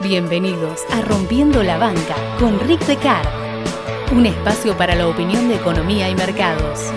Bienvenidos a Rompiendo la Banca con Rick Decar, un espacio para la opinión de economía y mercados.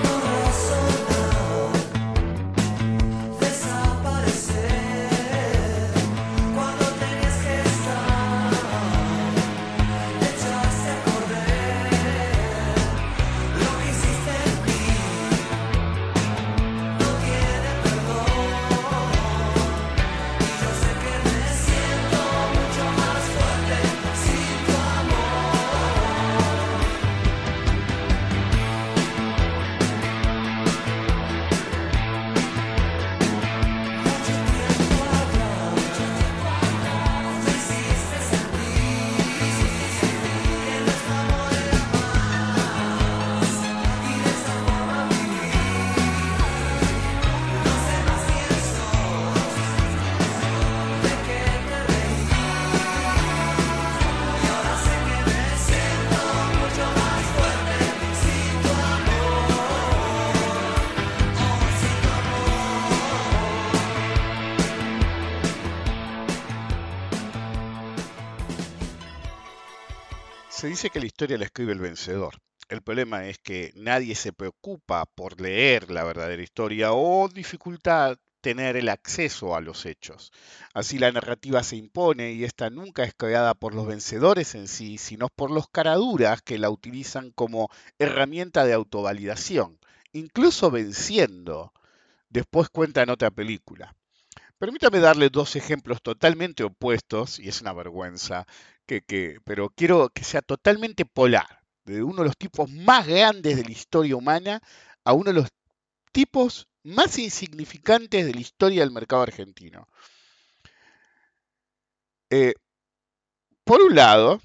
Dice que la historia la escribe el vencedor. El problema es que nadie se preocupa por leer la verdadera historia o dificulta tener el acceso a los hechos. Así la narrativa se impone y esta nunca es creada por los vencedores en sí, sino por los caraduras que la utilizan como herramienta de autovalidación, incluso venciendo. Después cuentan otra película. Permítame darle dos ejemplos totalmente opuestos, y es una vergüenza, que, pero quiero que sea totalmente polar, de uno de los tipos más grandes de la historia humana a uno de los tipos más insignificantes de la historia del mercado argentino. Eh, por un lado,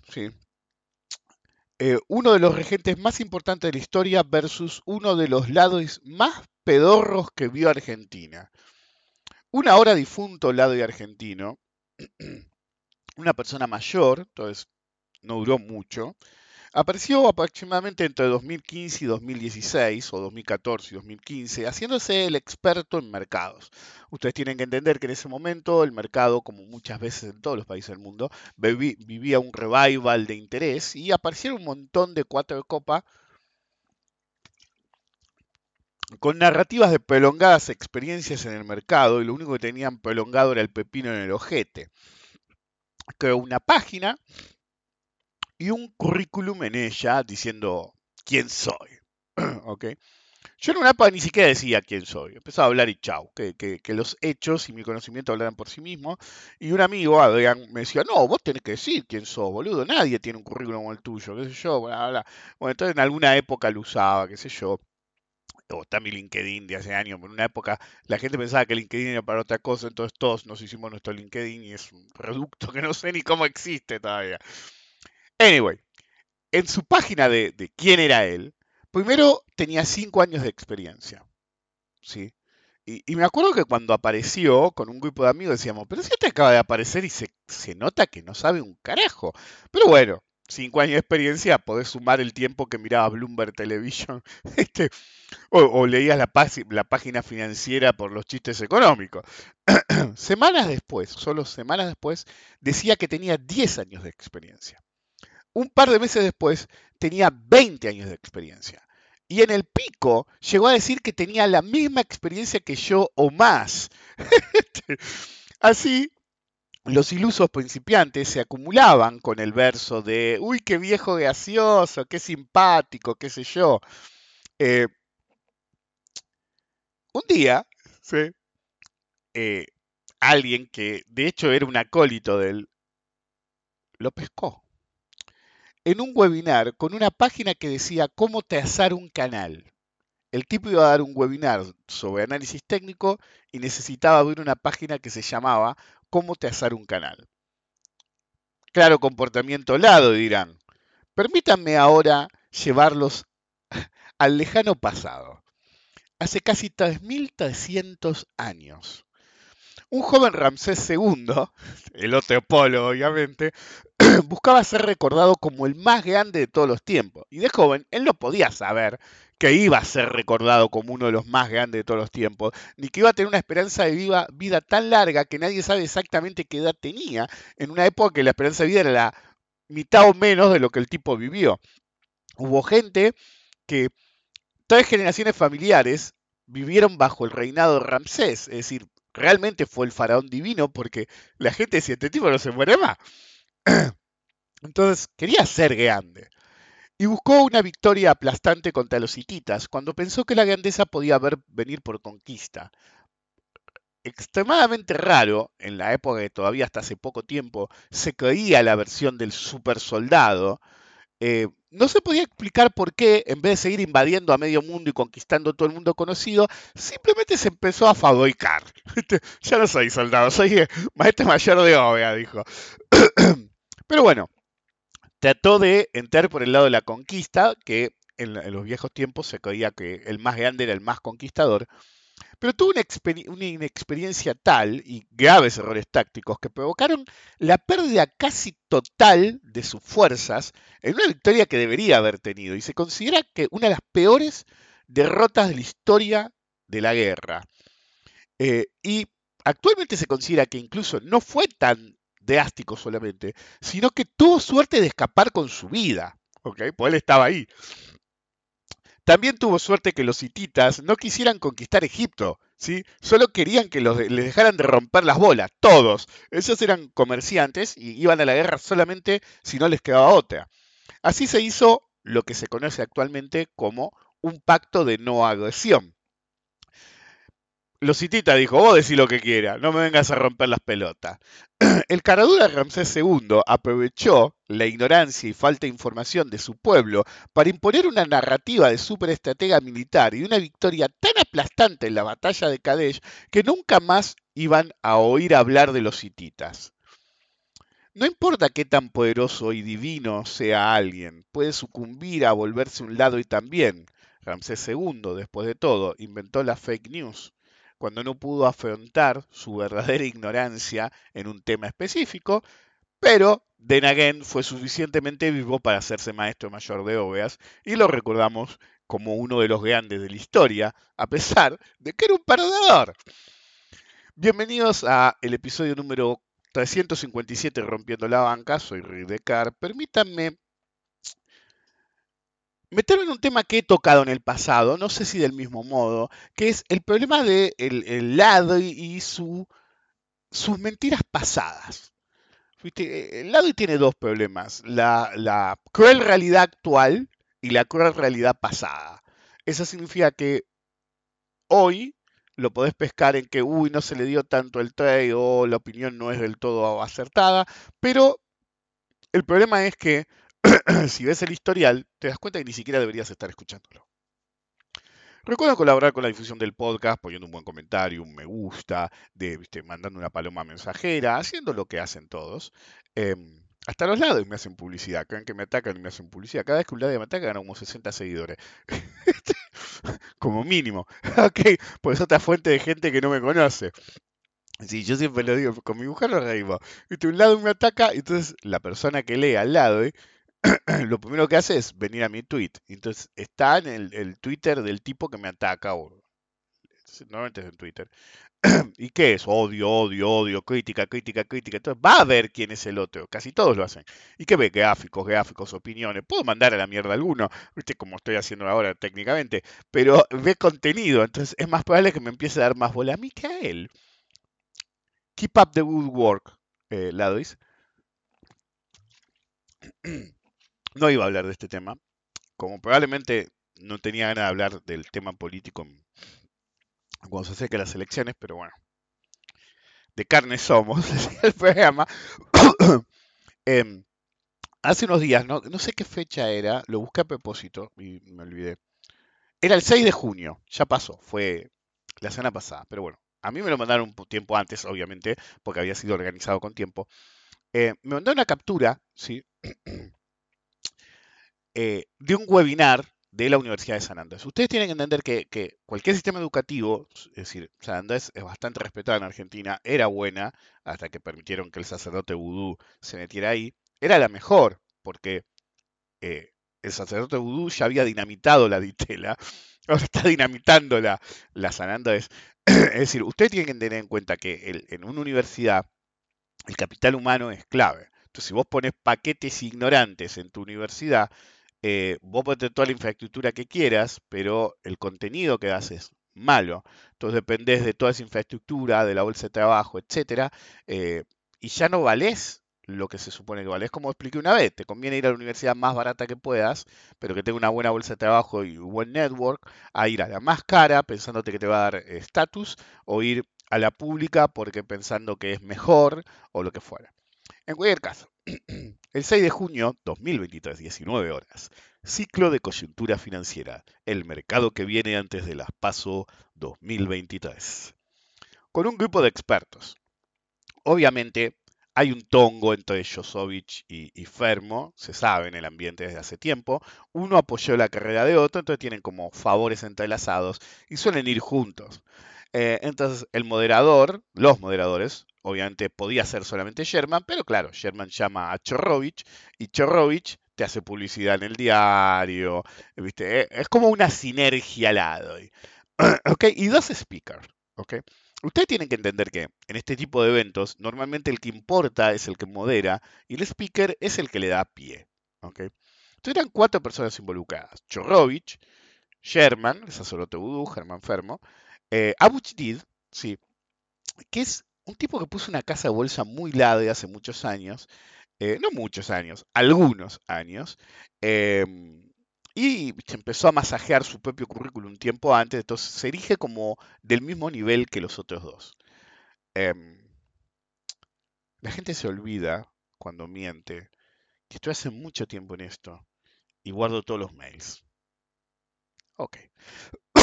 eh, uno de los regentes más importantes de la historia versus uno de los lados más pedorros que vio Argentina. Un ahora difunto lado de argentino una persona mayor, entonces no duró mucho, apareció aproximadamente entre 2015 y 2016, o 2014 y 2015, haciéndose el experto en mercados. Ustedes tienen que entender que en ese momento el mercado, como muchas veces en todos los países del mundo, vivía un revival de interés y aparecieron un montón de cuatro de copa con narrativas de prolongadas experiencias en el mercado y lo único que tenían prolongado era el pepino en el ojete creo una página y un currículum en ella diciendo quién soy. ¿Ok? Yo en una época ni siquiera decía quién soy. Empezaba a hablar y chau, que, los hechos y mi conocimiento hablaran por sí mismos. Y un amigo, me decía, no, vos tenés que decir quién sos, boludo. Nadie tiene un currículum como el tuyo, qué sé yo, bla, bla. Bueno, entonces en alguna época lo usaba, qué sé yo o está mi LinkedIn de hace años, en una época la gente pensaba que LinkedIn era para otra cosa, entonces todos nos hicimos nuestro LinkedIn y es un producto que no sé ni cómo existe todavía. Anyway, en su página de, quién era él, primero tenía cinco años de experiencia. ¿sí? Y, me acuerdo que cuando apareció con un grupo de amigos decíamos, pero si te acaba de aparecer y se, se nota que no sabe un carajo. Pero bueno, cinco años de experiencia, podés sumar el tiempo que miraba Bloomberg Television este, o, leías la, la, página financiera por los chistes económicos. semanas después, solo semanas después, decía que tenía 10 años de experiencia. Un par de meses después, tenía 20 años de experiencia. Y en el pico llegó a decir que tenía la misma experiencia que yo o más. Este, así los ilusos principiantes se acumulaban con el verso de, uy, qué viejo gracioso, qué simpático, qué sé yo. Eh, un día, eh, alguien que de hecho era un acólito de él, lo pescó en un webinar con una página que decía cómo trazar un canal. El tipo iba a dar un webinar sobre análisis técnico y necesitaba abrir una página que se llamaba cómo trazar un canal. Claro comportamiento lado, dirán. Permítanme ahora llevarlos al lejano pasado. Hace casi 3.300 años, un joven Ramsés II, el otro polo obviamente, buscaba ser recordado como el más grande de todos los tiempos. Y de joven, él no podía saber que iba a ser recordado como uno de los más grandes de todos los tiempos, ni que iba a tener una esperanza de vida, vida tan larga que nadie sabe exactamente qué edad tenía, en una época que la esperanza de vida era la mitad o menos de lo que el tipo vivió. Hubo gente que, tres generaciones familiares, vivieron bajo el reinado de Ramsés, es decir, realmente fue el faraón divino porque la gente decía, este tipo no se muere más. Entonces quería ser grande y buscó una victoria aplastante contra los hititas cuando pensó que la grandeza podía venir por conquista. Extremadamente raro, en la época que todavía hasta hace poco tiempo se creía la versión del super soldado, eh, no se podía explicar por qué, en vez de seguir invadiendo a medio mundo y conquistando todo el mundo conocido, simplemente se empezó a fabricar. ya no soy soldado, soy maestro mayor de obra, dijo. Pero bueno, trató de entrar por el lado de la conquista, que en, los viejos tiempos se creía que el más grande era el más conquistador, pero tuvo una, inexperiencia tal y graves errores tácticos que provocaron la pérdida casi total de sus fuerzas en una victoria que debería haber tenido y se considera que una de las peores derrotas de la historia de la guerra. Eh, y actualmente se considera que incluso no fue tan drástico solamente, sino que tuvo suerte de escapar con su vida, ¿ok? Pues él estaba ahí. También tuvo suerte que los hititas no quisieran conquistar Egipto, ¿sí? Solo querían que los, les dejaran de romper las bolas, todos. Esos eran comerciantes y iban a la guerra solamente si no les quedaba otra. Así se hizo lo que se conoce actualmente como un pacto de no agresión. Los hititas dijo, vos decís lo que quieras, no me vengas a romper las pelotas. El caradura Ramsés II aprovechó la ignorancia y falta de información de su pueblo para imponer una narrativa de superestratega militar y una victoria tan aplastante en la batalla de Kadesh que nunca más iban a oír hablar de los hititas. No importa qué tan poderoso y divino sea alguien, puede sucumbir a volverse un lado y también. Ramsés II, después de todo, inventó la fake news cuando no pudo afrontar su verdadera ignorancia en un tema específico, pero Denagen fue suficientemente vivo para hacerse maestro mayor de obras y lo recordamos como uno de los grandes de la historia, a pesar de que era un perdedor. Bienvenidos a el episodio número 357 Rompiendo la Banca, soy Rick Decar. Permítanme meterme en un tema que he tocado en el pasado, no sé si del mismo modo, que es el problema del de el lado y su, sus mentiras pasadas. Eh, el lado tiene dos problemas, la, la cruel realidad actual y la cruel realidad pasada. Eso significa que hoy lo podés pescar en que, uy, no se le dio tanto el trade o la opinión no es del todo acertada, pero el problema es que si ves el historial, te das cuenta que ni siquiera deberías estar escuchándolo. Recuerda colaborar con la difusión del podcast poniendo un buen comentario, un me gusta, de, mandando una paloma mensajera, haciendo lo que hacen todos. Em, hasta los lados me hacen publicidad. Creen que me atacan y me hacen publicidad. Cada vez que un lado me ataca gana como 60 seguidores. como mínimo. ok, pues es otra fuente de gente que no me conoce. Sí, yo siempre lo digo, con mi mujer lo reímos. Un lado me ataca, entonces la persona que lee al lado, ¿eh? lo primero que hace es venir a mi tweet. Entonces está en el, Twitter del tipo que me ataca. O, normalmente es en Twitter. ¿Y qué es? Odio, odio, odio, crítica, crítica, crítica. Entonces va a ver quién es el otro. Casi todos lo hacen. ¿Y qué ve? Gráficos, gráficos, opiniones. Puedo mandar a la mierda alguno, como estoy haciendo ahora técnicamente. Pero ve contenido. Entonces es más probable que me empiece a dar más bola a mí que a él. Keep up the good work, eh, Ladois. no iba a hablar de este tema, como probablemente no tenía ganas de hablar del tema político cuando se acerca las elecciones, pero bueno, de carne somos, el programa. Em, hace unos días, no, no sé qué fecha era, lo busqué a propósito y me olvidé. Era el 6 de junio, ya pasó, fue la semana pasada, pero bueno, a mí me lo mandaron un tiempo antes, obviamente, porque había sido organizado con tiempo. Eh, me mandaron una captura, ¿sí? Eh, de un webinar de la Universidad de San Andrés. Ustedes tienen que entender que, cualquier sistema educativo, es decir, San Andrés es bastante respetada en Argentina, era buena, hasta que permitieron que el sacerdote vudú se metiera ahí, era la mejor, porque eh, el sacerdote vudú ya había dinamitado la ditela, ahora está dinamitando la, la San Andrés. es decir, ustedes tienen que tener en cuenta que en una universidad el capital humano es clave. Entonces, si vos pones paquetes ignorantes en tu universidad, eh, vos podés tener toda la infraestructura que quieras, pero el contenido que das es malo. Entonces dependés de toda esa infraestructura, de la bolsa de trabajo, etc. Eh, y ya no valés lo que se supone que vale. Es como expliqué una vez, te conviene ir a la universidad más barata que puedas, pero que tenga una buena bolsa de trabajo y un buen network, a ir a la más cara pensándote que te va a dar estatus, o ir a la pública porque pensando que es mejor o lo que fuera. En cualquier caso, el 6 de junio 2023, 19 horas, ciclo de coyuntura financiera, el mercado que viene antes de las PASO 2023. Con un grupo de expertos. Obviamente, hay un tongo entre Josovich y, Fermo, se sabe en el ambiente desde hace tiempo. Uno apoyó la carrera de otro, entonces tienen como favores entrelazados y suelen ir juntos. Eh, entonces, el moderador, los moderadores, obviamente podía ser solamente Sherman, pero claro, Sherman llama a Chorrovich y Chorrovich te hace publicidad en el diario, ¿viste? Eh, es como una sinergia al lado. ¿Ok? Y dos speakers, ¿ok? Ustedes tienen que entender que en este tipo de eventos, normalmente el que importa es el que modera y el speaker es el que le da pie, ¿ok? Entonces eran cuatro personas involucradas. Chorrovich, Sherman, el sacerdote vudú, Germán Fermo, eh, sí, que es un tipo que puso una casa de bolsa muy larga hace muchos años, eh, no muchos años, algunos años, em, y empezó a masajear su propio currículum un tiempo antes, entonces se erige como del mismo nivel que los otros dos. Em, la gente se olvida cuando miente que estoy hace mucho tiempo en esto y guardo todos los mails. Ok.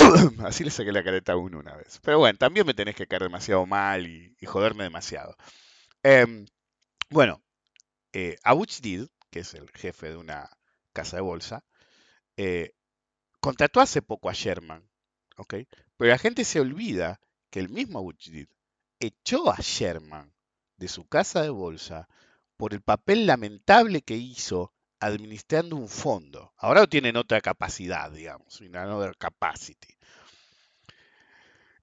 Así le saqué la careta a uno una vez. Pero bueno, también me tenés que caer demasiado mal y, joderme demasiado. Em, bueno, eh, Abuch que es el jefe de una casa de bolsa, eh, contrató hace poco a Sherman. ¿ok? Pero la gente se olvida que el mismo Abuch Did echó a Sherman de su casa de bolsa por el papel lamentable que hizo administrando un fondo. Ahora tienen otra capacidad, digamos, una capacity.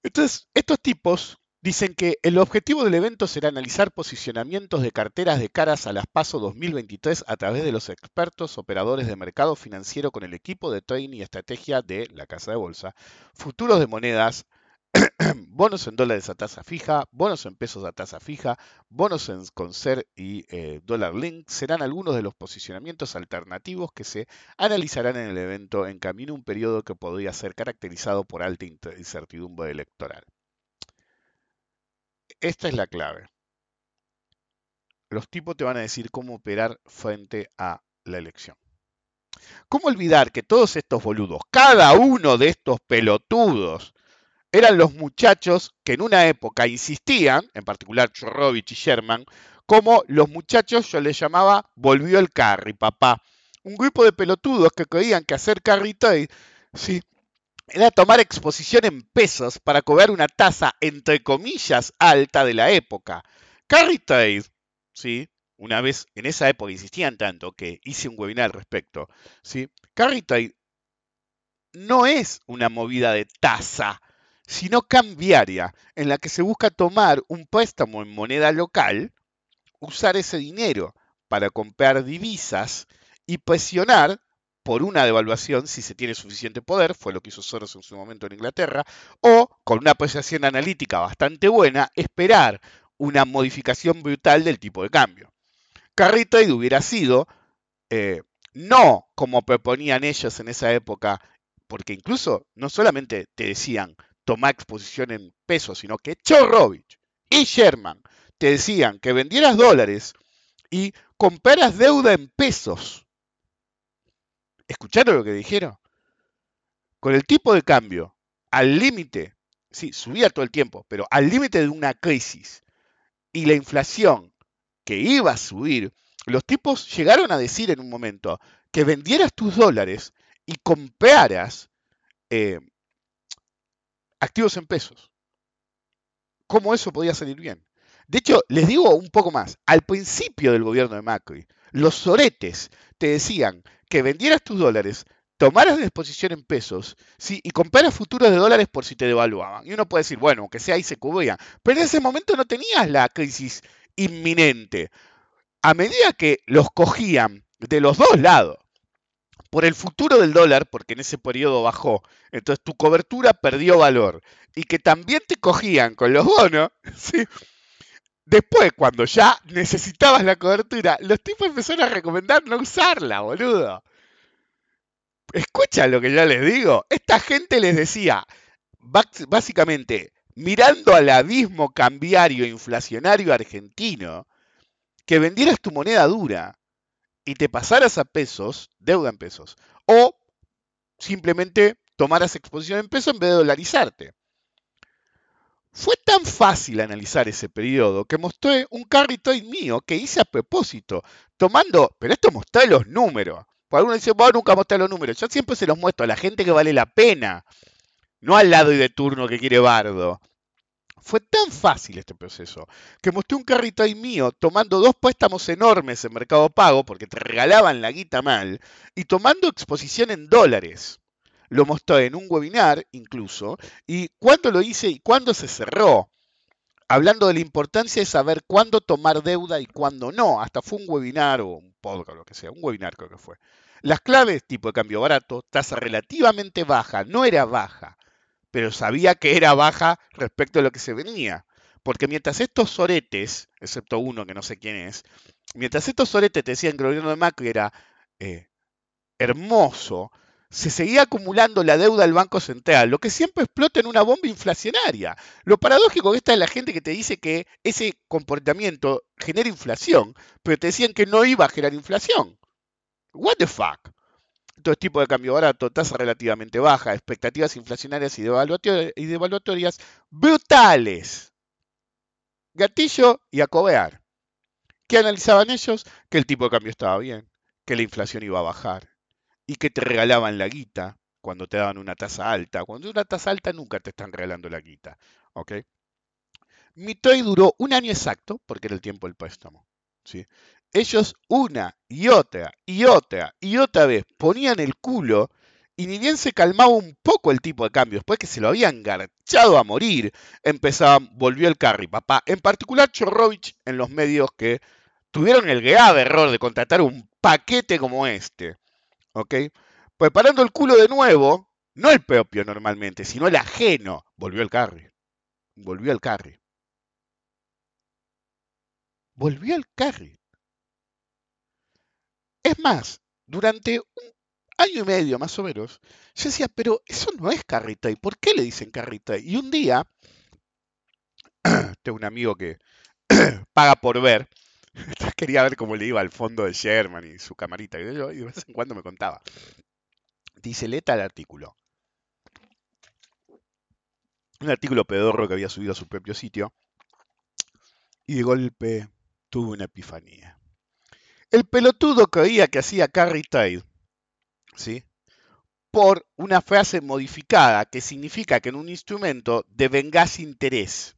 Entonces, estos tipos dicen que el objetivo del evento será analizar posicionamientos de carteras de caras a las PASO 2023 a través de los expertos operadores de mercado financiero con el equipo de trading y estrategia de la Casa de Bolsa, futuros de monedas, bonos en dólares a tasa fija, bonos en pesos a tasa fija, bonos en, con SER y eh, dólar link serán algunos de los posicionamientos alternativos que se analizarán en el evento en camino a un periodo que podría ser caracterizado por alta incertidumbre electoral. Esta es la clave. Los tipos te van a decir cómo operar frente a la elección. ¿Cómo olvidar que todos estos boludos, cada uno de estos pelotudos, eran los muchachos que en una época insistían, en particular Chorrovich y Sherman, como los muchachos yo les llamaba volvió el carry, papá. Un grupo de pelotudos que creían que hacer carry trade, sí, era tomar exposición en pesos para cobrar una tasa entre comillas alta de la época. Carry trade, sí, una vez en esa época insistían tanto que hice un webinar al respecto, sí. Carry trade no es una movida de tasa sino cambiaria, en la que se busca tomar un préstamo en moneda local, usar ese dinero para comprar divisas y presionar por una devaluación si se tiene suficiente poder, fue lo que hizo Soros en su momento en Inglaterra, o con una apreciación analítica bastante buena, esperar una modificación brutal del tipo de cambio. Carry Trade hubiera sido, eh, no como proponían ellos en esa época, porque incluso no solamente te decían, tomar exposición en pesos, sino que Chorrovich y Sherman te decían que vendieras dólares y compraras deuda en pesos. ¿Escucharon lo que dijeron? Con el tipo de cambio al límite, sí, subía todo el tiempo, pero al límite de una crisis y la inflación que iba a subir, los tipos llegaron a decir en un momento que vendieras tus dólares y compraras eh, activos en pesos. ¿Cómo eso podía salir bien? De hecho, les digo un poco más. Al principio del gobierno de Macri, los soretes te decían que vendieras tus dólares, tomaras la exposición en pesos ¿sí? y compraras futuros de dólares por si te devaluaban. Y uno puede decir, bueno, aunque sea ahí se cubría. Pero en ese momento no tenías la crisis inminente. A medida que los cogían de los dos lados, por el futuro del dólar, porque en ese periodo bajó, entonces tu cobertura perdió valor, y que también te cogían con los bonos, ¿sí? Después, cuando ya necesitabas la cobertura, los tipos empezaron a recomendar no usarla, boludo. Escucha lo que yo les digo. Esta gente les decía, básicamente, mirando al abismo cambiario inflacionario argentino, que vendieras tu moneda dura y te pasaras a pesos, deuda en pesos, o simplemente tomaras exposición en pesos en vez de dolarizarte. Fue tan fácil analizar ese periodo que mostré un carritoy mío que hice a propósito, tomando, pero esto mostré los números. Por algunos dicen, vos nunca mostré los números. Yo siempre se los muestro a la gente que vale la pena, no al lado y de turno que quiere bardo. Fue tan fácil este proceso que mostré un carritoy mío tomando dos préstamos enormes en Mercado Pago porque te regalaban la guita mal y tomando exposición en dólares. Lo mostré en un webinar incluso, y cuándo lo hice y cuándo se cerró, hablando de la importancia de saber cuándo tomar deuda y cuándo no, hasta fue un webinar o un podcast, lo que sea, un webinar creo que fue. Las claves, tipo de cambio barato, tasa relativamente baja, no era baja, pero sabía que era baja respecto a lo que se venía. Porque mientras estos soretes, excepto uno que no sé quién es, mientras estos soretes te decían que el gobierno de Macri era eh, hermoso, se seguía acumulando la deuda del Banco Central, lo que siempre explota en una bomba inflacionaria. Lo paradójico que está es la gente que te dice que ese comportamiento genera inflación, pero te decían que no iba a generar inflación. What the fuck? Todo tipo de cambio barato, tasa relativamente baja, expectativas inflacionarias y devaluatorias brutales. Gatillo y acobear. ¿Qué analizaban ellos? Que el tipo de cambio estaba bien, que la inflación iba a bajar, y que te regalaban la guita cuando te daban una tasa alta. Cuando una tasa alta nunca te están regalando la guita. ¿ok? Mi trade duró un año exacto, porque era el tiempo del préstamo. ¿sí? Ellos una y otra y otra y otra vez ponían el culo y ni bien se calmaba un poco el tipo de cambio, después que se lo habían garchado a morir, empezaban, volvió el carry, papá. En particular Chorrovich en los medios que tuvieron el grave error de contratar un paquete como este. ¿ok? Preparando el culo de nuevo, no el propio normalmente, sino el ajeno, volvió el carry. Volvió el carry. Volvió el carry. Es más, durante un año y medio más o menos, yo decía, pero eso no es carry ¿y ¿por qué le dicen carry Y un día, tengo un amigo que paga por ver, quería ver cómo le iba al fondo de Sherman y su camarita. Y, yo, de vez en cuando me contaba. Dice, leta el artículo. Un artículo pedorro que había subido a su propio sitio. Y de golpe tuvo una epifanía. El pelotudo creía que hacía carry trade. ¿Sí? Por una frase modificada que significa que en un instrumento devengás interés.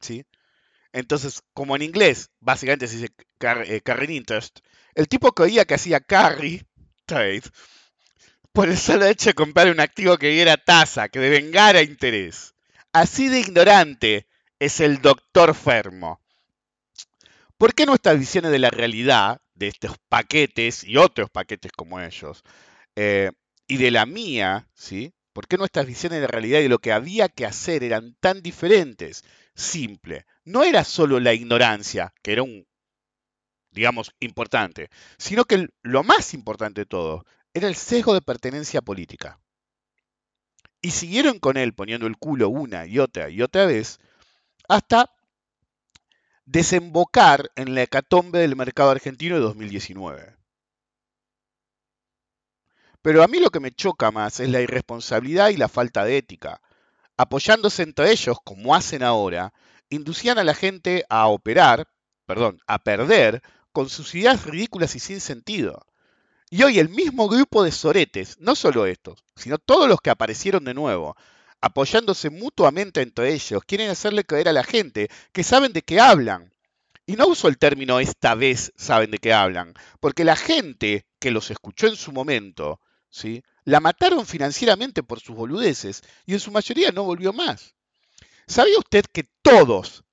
¿Sí? Entonces, como en inglés, básicamente se dice eh, carry interest, el tipo creía que hacía carry trade por el solo hecho de comprar un activo que diera tasa, que devengara interés. Así de ignorante es el doctor Fermo. ¿Por qué nuestras visiones de la realidad, de estos paquetes y otros paquetes como ellos, eh, y de la mía, ¿sí? ¿Por qué nuestras visiones de la realidad y de lo que había que hacer eran tan diferentes? Simple no era solo la ignorancia, que era un, digamos, importante, sino que lo más importante de todo era el sesgo de pertenencia política. Y siguieron con él poniendo el culo una y otra y otra vez hasta desembocar en la hecatombe del mercado argentino de 2019. Pero a mí lo que me choca más es la irresponsabilidad y la falta de ética, apoyándose entre ellos, como hacen ahora, inducían a la gente a operar, perdón, a perder con sus ideas ridículas y sin sentido. Y hoy el mismo grupo de soretes, no solo estos, sino todos los que aparecieron de nuevo, apoyándose mutuamente entre ellos, quieren hacerle creer a la gente que saben de qué hablan. Y no uso el término esta vez saben de qué hablan, porque la gente que los escuchó en su momento, ¿sí? la mataron financieramente por sus boludeces y en su mayoría no volvió más. ¿Sabía usted que todos,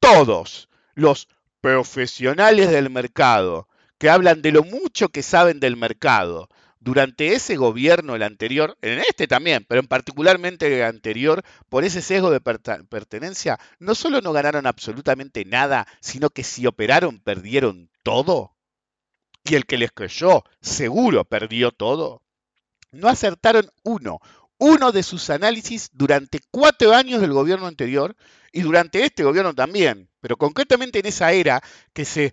todos los profesionales del mercado que hablan de lo mucho que saben del mercado, durante ese gobierno, el anterior, en este también, pero en particularmente el anterior, por ese sesgo de pertenencia, no solo no ganaron absolutamente nada, sino que si operaron perdieron todo. Y el que les creyó, seguro perdió todo. No acertaron uno, uno de sus análisis durante cuatro años del gobierno anterior y durante este gobierno también, pero concretamente en esa era que se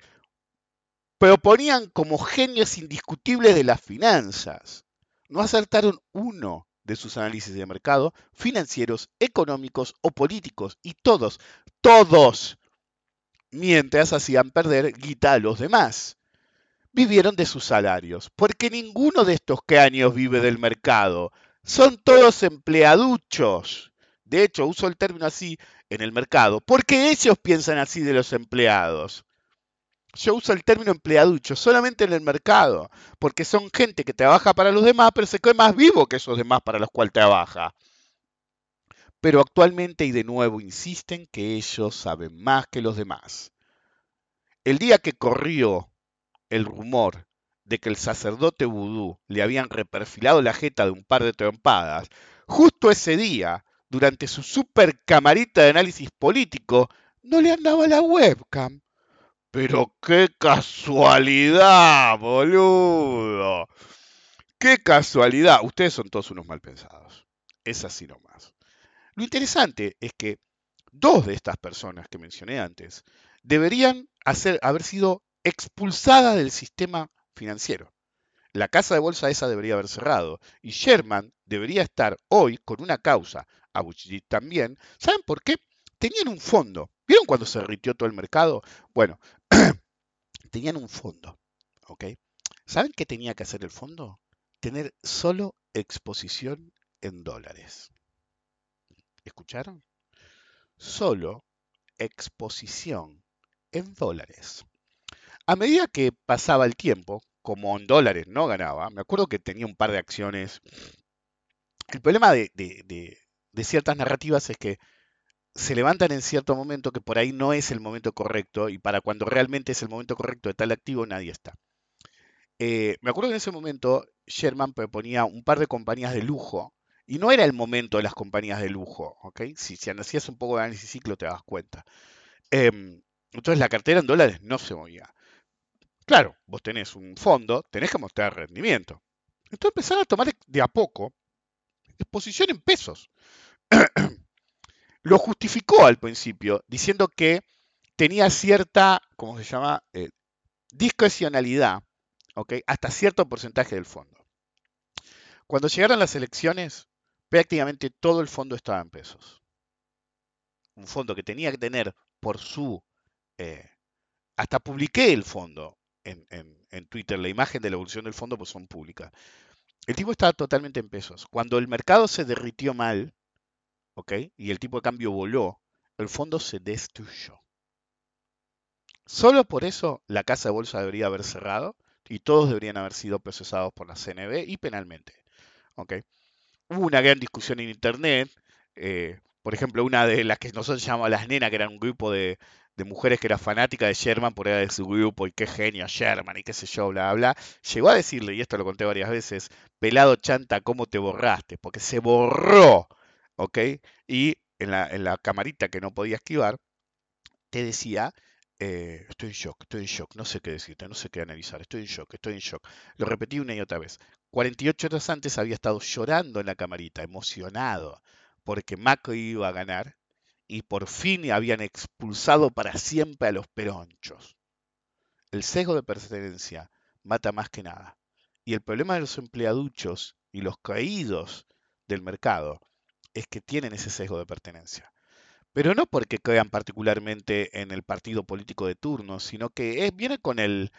proponían como genios indiscutibles de las finanzas. No acertaron uno de sus análisis de mercado, financieros, económicos o políticos, y todos, todos, mientras hacían perder guita a los demás. Vivieron de sus salarios, porque ninguno de estos caños vive del mercado. Son todos empleaduchos. De hecho, uso el término así en el mercado, porque ellos piensan así de los empleados yo uso el término empleaducho solamente en el mercado, porque son gente que trabaja para los demás, pero se cree más vivo que esos demás para los cuales trabaja. Pero actualmente y de nuevo insisten que ellos saben más que los demás. El día que corrió el rumor de que el sacerdote vudú le habían reperfilado la jeta de un par de trompadas, justo ese día, durante su super camarita de análisis político, no le andaba la webcam. Pero qué casualidad, boludo. Qué casualidad. Ustedes son todos unos mal pensados. Es así nomás. Lo interesante es que dos de estas personas que mencioné antes deberían haber sido expulsadas del sistema financiero. La casa de bolsa esa debería haber cerrado y Sherman debería estar hoy con una causa, Abuchit también. ¿Saben por qué? Tenían un fondo. ¿Vieron cuando se ritió todo el mercado? Bueno, tenían un fondo, ¿ok? ¿Saben qué tenía que hacer el fondo? Tener solo exposición en dólares. ¿Escucharon? Solo exposición en dólares. A medida que pasaba el tiempo, como en dólares no ganaba, me acuerdo que tenía un par de acciones. El problema de, de ciertas narrativas es que se levantan en cierto momento que por ahí no es el momento correcto y para cuando realmente es el momento correcto de tal activo nadie está. Eh, me acuerdo que en ese momento Sherman proponía un par de compañías de lujo y no era el momento de las compañías de lujo, ¿ok? Si, si hacías un poco de análisis ciclo te das cuenta. Em, entonces la cartera en dólares no se movía. Claro, vos tenés un fondo, tenés que mostrar rendimiento. Entonces empezaron a tomar de a poco exposición en pesos. Lo justificó al principio, diciendo que tenía cierta, ¿cómo se llama? Eh, discrecionalidad, ¿ok? Hasta cierto porcentaje del fondo. Cuando llegaron las elecciones, prácticamente todo el fondo estaba en pesos. Un fondo que tenía que tener por su... Eh, hasta publiqué el fondo en, en, Twitter, la imagen de la evolución del fondo, pues son públicas. El tipo estaba totalmente en pesos. Cuando el mercado se derritió mal, y el tipo de cambio voló, el fondo se destruyó. Solo por eso la casa de bolsa debería haber cerrado y todos deberían haber sido procesados por la CNB y penalmente. Hubo una gran discusión en Internet, eh, por ejemplo, una de las que nosotros llamamos las nenas, que era un grupo de, mujeres que era fanática de Sherman por era de su grupo y qué genio Sherman y qué sé yo, bla, bla, llegó a decirle, y esto lo conté varias veces, pelado chanta, ¿cómo te borraste? Porque se borró ¿ok? Y en la, camarita que no podía esquivar, te decía, eh, estoy en shock, estoy en shock, no sé qué decirte, no sé qué analizar, estoy en shock, estoy en shock. Lo repetí una y otra vez. 48 horas antes había estado llorando en la camarita, emocionado, porque Macri iba a ganar y por fin habían expulsado para siempre a los peronchos. El sesgo de pertenencia mata más que nada. Y el problema de los empleaduchos y los caídos del mercado es que tienen ese sesgo de pertenencia. Pero no porque crean particularmente en el partido político de turno, sino que viene con el.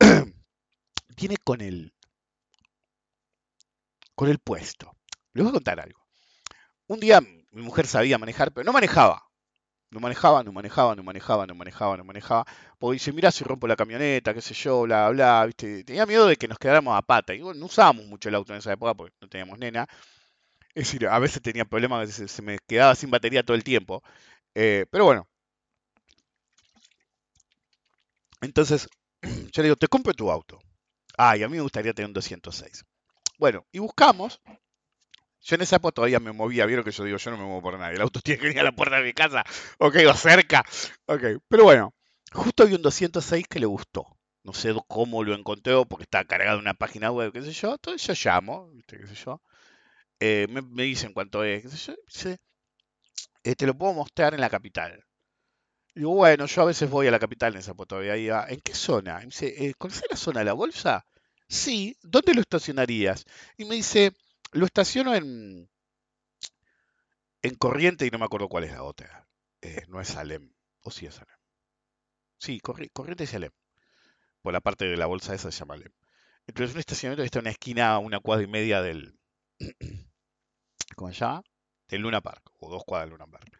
viene con el. con el puesto. Les voy a contar algo. Un día mi mujer sabía manejar, pero no manejaba. No manejaba, no manejaba, no manejaba, no manejaba, no manejaba. Porque dice, mira si rompo la camioneta, qué sé yo, bla, bla, ¿viste? Tenía miedo de que nos quedáramos a pata. Y no usábamos mucho el auto en esa época porque no teníamos nena. Es decir, a veces tenía problemas, se, se me quedaba sin batería todo el tiempo. Eh, pero bueno. Entonces, yo le digo, te compro tu auto. Ay, a mí me gustaría tener un 206. Bueno, y buscamos. Yo en esa época todavía me movía, vieron que yo digo, yo no me muevo por nadie. El auto tiene que venir a la puerta de mi casa. Ok, o cerca. Ok, pero bueno, justo había un 206 que le gustó. No sé cómo lo encontré porque estaba cargado en una página web, qué sé yo. Entonces yo llamo, qué sé yo. Eh, me, dicen cuánto es, yo. Dice, eh, te lo puedo mostrar en la capital. Digo, bueno, yo a veces voy a la capital en esa todavía. ¿En qué zona? me dice, eh, ¿conoces la zona de la bolsa? Sí, ¿dónde lo estacionarías? Y me dice, lo estaciono en, en Corriente y no me acuerdo cuál es la otra. Eh, no es Salem. ¿O sí es Salem? Sí, Corriente y Salem. Por la parte de la bolsa esa se llama Salem. Entonces un estacionamiento que está en una esquina, una cuadra y media del... ¿Cómo se llama? Del Luna Park. O dos cuadras del Luna Park.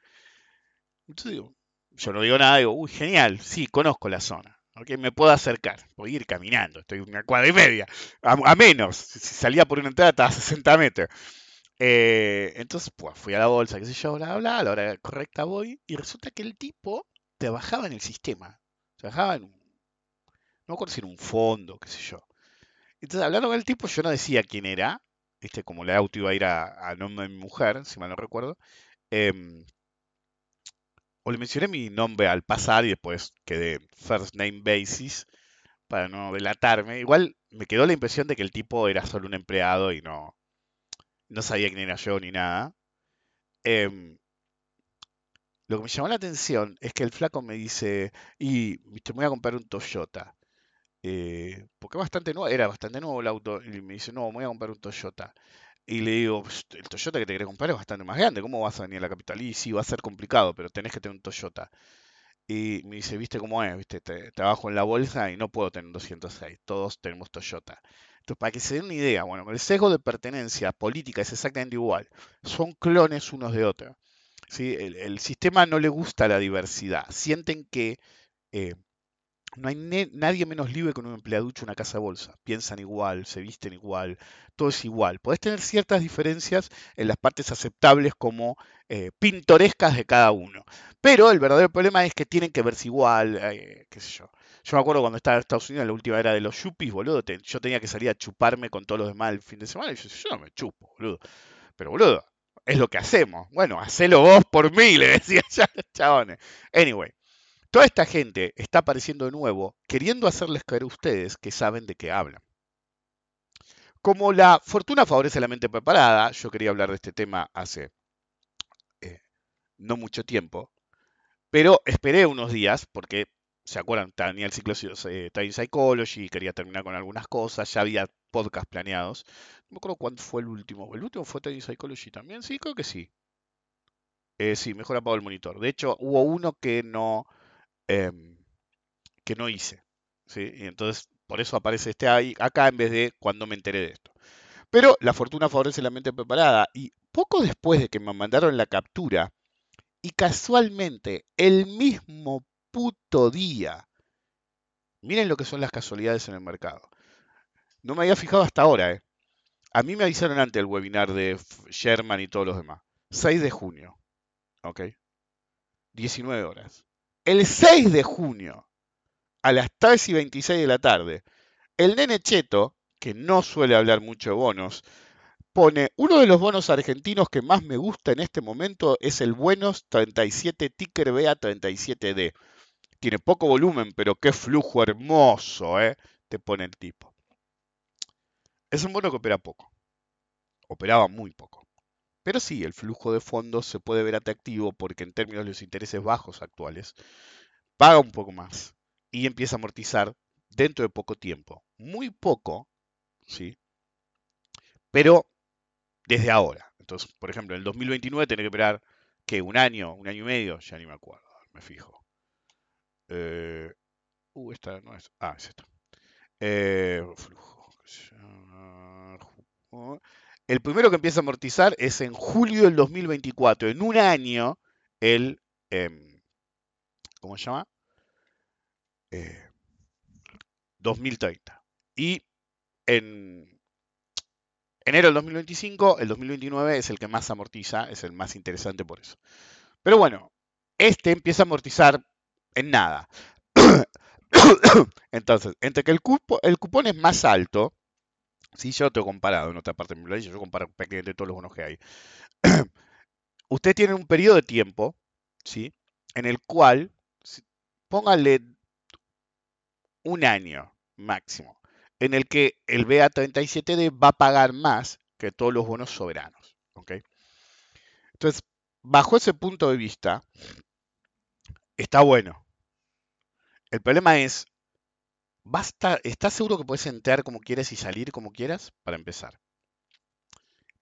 Entonces digo, yo no digo nada, digo, uy, genial, sí, conozco la zona. Okay, me puedo acercar, voy a ir caminando, estoy una cuadra y media, a, menos, si salía por una entrada estaba a 60 metros. Eh, entonces, pues fui a la bolsa, qué sé yo, bla, bla, a la hora correcta voy, y resulta que el tipo te bajaba en el sistema, te bajaba en no recuerdo si en un fondo, qué sé yo. Entonces, hablando con el tipo, yo no decía quién era, ¿viste? como el auto iba a ir a, nombre de mi mujer, si mal no recuerdo. Eh, o le mencioné mi nombre al pasar y después quedé first name basis para no delatarme. Igual me quedó la impresión de que el tipo era solo un empleado y no, no sabía quién era yo ni nada. Em, lo que me llamó la atención es que el flaco me dice, y te voy a comprar un Toyota. Eh, porque bastante nuevo, era bastante nuevo el auto, y me dice, no, voy a comprar un Toyota. Y le digo, el Toyota que te querés comprar es bastante más grande, ¿cómo vas a venir a la capital? Y sí, va a ser complicado, pero tenés que tener un Toyota. Y me dice, ¿viste cómo es? ¿Viste? trabajo en la bolsa y no puedo tener un 206, todos tenemos Toyota. Entonces, para que se den una idea, bueno, el sesgo de pertenencia política es exactamente igual, son clones unos de otros. ¿sí? El, sistema no le gusta la diversidad, sienten que... Eh, no hay nadie menos libre que un empleaducho en una casa de bolsa. Piensan igual, se visten igual, todo es igual. Podés tener ciertas diferencias en las partes aceptables como eh, pintorescas de cada uno. Pero el verdadero problema es que tienen que verse igual, eh, qué sé yo. Yo me acuerdo cuando estaba en Estados Unidos, en la última era de los yuppies, boludo, yo tenía que salir a chuparme con todos los demás el fin de semana y yo, yo no me chupo, boludo. Pero boludo, es lo que hacemos. Bueno, hacelo vos por mí, le decía ya chabones. Anyway, Toda esta gente está apareciendo de nuevo queriendo hacerles creer a ustedes que saben de qué hablan. Como la fortuna favorece la mente preparada, yo quería hablar de este tema hace eh, no mucho tiempo, pero esperé unos días porque, ¿se acuerdan? Tenía el ciclo eh, Time Psychology, quería terminar con algunas cosas, ya había podcast planeados. No me acuerdo cuándo fue el último. ¿El último fue Time Psychology también? Sí, creo que sí. Eh, sí, mejor apago el monitor. De hecho, hubo uno que no Em, que no hice. ¿sí? Y entonces, por eso aparece este ahí, acá en vez de cuando me enteré de esto. Pero la fortuna favorece la mente preparada. Y poco después de que me mandaron la captura, y casualmente el mismo puto día, miren lo que son las casualidades en el mercado. No me había fijado hasta ahora, ¿eh? A mí me avisaron antes el webinar de Sherman y todos los demás. 6 de junio. ¿Ok? 19 horas el 6 de junio, a las 3 y 26 de la tarde, el nene Cheto, que no suele hablar mucho de bonos, pone uno de los bonos argentinos que más me gusta en este momento es el Buenos 37 Ticker BA 37D. Tiene poco volumen, pero qué flujo hermoso, ¿eh? Te pone el tipo. Es un bono que opera poco. Operaba muy poco. Pero sí, el flujo de fondos se puede ver atractivo porque en términos de los intereses bajos actuales, paga un poco más y empieza a amortizar dentro de poco tiempo. Muy poco, ¿sí? Pero desde ahora. Entonces, por ejemplo, en el 2029 tiene que esperar, ¿qué? ¿Un año? ¿Un año y medio? Ya ni me acuerdo, me fijo. Eh, uh, esta no es. Ah, es esta. Eh, flujo. El primero que empieza a amortizar es en julio del 2024. En un año, el... Em, ¿Cómo se llama? 2030. Eh, y en enero del 2025, el 2029 es el que más amortiza, es el más interesante por eso. Pero bueno, este empieza a amortizar en nada. Entonces, entre que el, el cupón es más alto, si yo lo tengo comparado en otra parte de mi ley, yo comparo prácticamente todos los bonos que hay. Usted tiene un periodo de tiempo, ¿sí? En el cual, póngale un año máximo, en el que el BA37D va a pagar más que todos los bonos soberanos. ¿ok? Entonces, bajo ese punto de vista, está bueno. El problema es, basta, ¿estás seguro que puedes entrar como quieras y salir como quieras? Para empezar.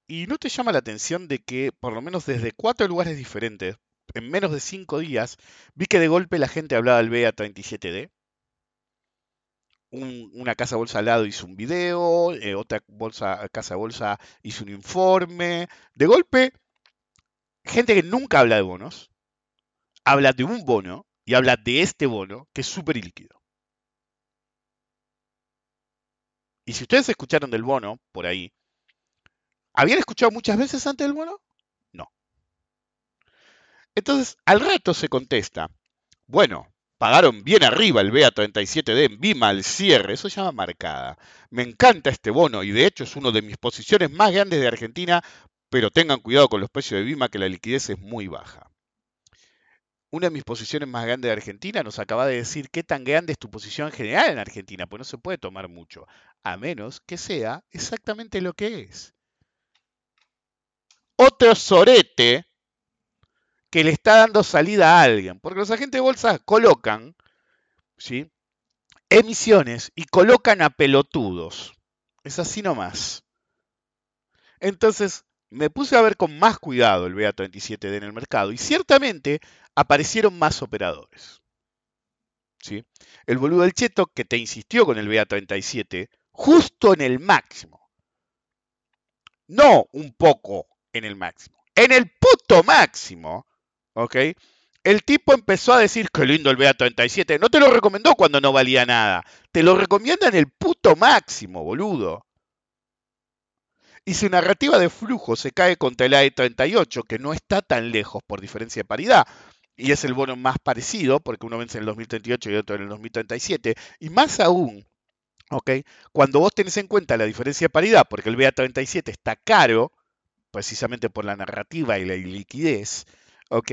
¿Y no te llama la atención de que, por lo menos desde cuatro lugares diferentes, en menos de cinco días, vi que de golpe la gente hablaba del BA37D? una casa bolsa al lado hizo un video, eh, otra bolsa, casa bolsa hizo un informe. De golpe, gente que nunca habla de bonos, habla de un bono y habla de este bono que es súper ilíquido. Y si ustedes escucharon del bono por ahí, ¿habían escuchado muchas veces antes del bono? No. Entonces, al rato se contesta, bueno, Pagaron bien arriba el BA37D en Bima al cierre, eso se llama marcada. Me encanta este bono y de hecho es uno de mis posiciones más grandes de Argentina, pero tengan cuidado con los precios de Bima que la liquidez es muy baja. Una de mis posiciones más grandes de Argentina nos acaba de decir qué tan grande es tu posición general en Argentina, pues no se puede tomar mucho, a menos que sea exactamente lo que es. Otro sorete que le está dando salida a alguien. Porque los agentes de bolsa colocan ¿sí? emisiones y colocan a pelotudos. Es así nomás. Entonces me puse a ver con más cuidado el BA37D en el mercado y ciertamente aparecieron más operadores. ¿Sí? El boludo del Cheto que te insistió con el BA37 justo en el máximo. No un poco en el máximo. En el puto máximo ¿ok? El tipo empezó a decir, qué lindo el BA37. No te lo recomendó cuando no valía nada. Te lo recomienda en el puto máximo, boludo. Y su narrativa de flujo se cae contra el AE38, que no está tan lejos por diferencia de paridad. Y es el bono más parecido, porque uno vence en el 2038 y otro en el 2037. Y más aún, ¿ok? Cuando vos tenés en cuenta la diferencia de paridad, porque el BA37 está caro, precisamente por la narrativa y la liquidez, ¿ok?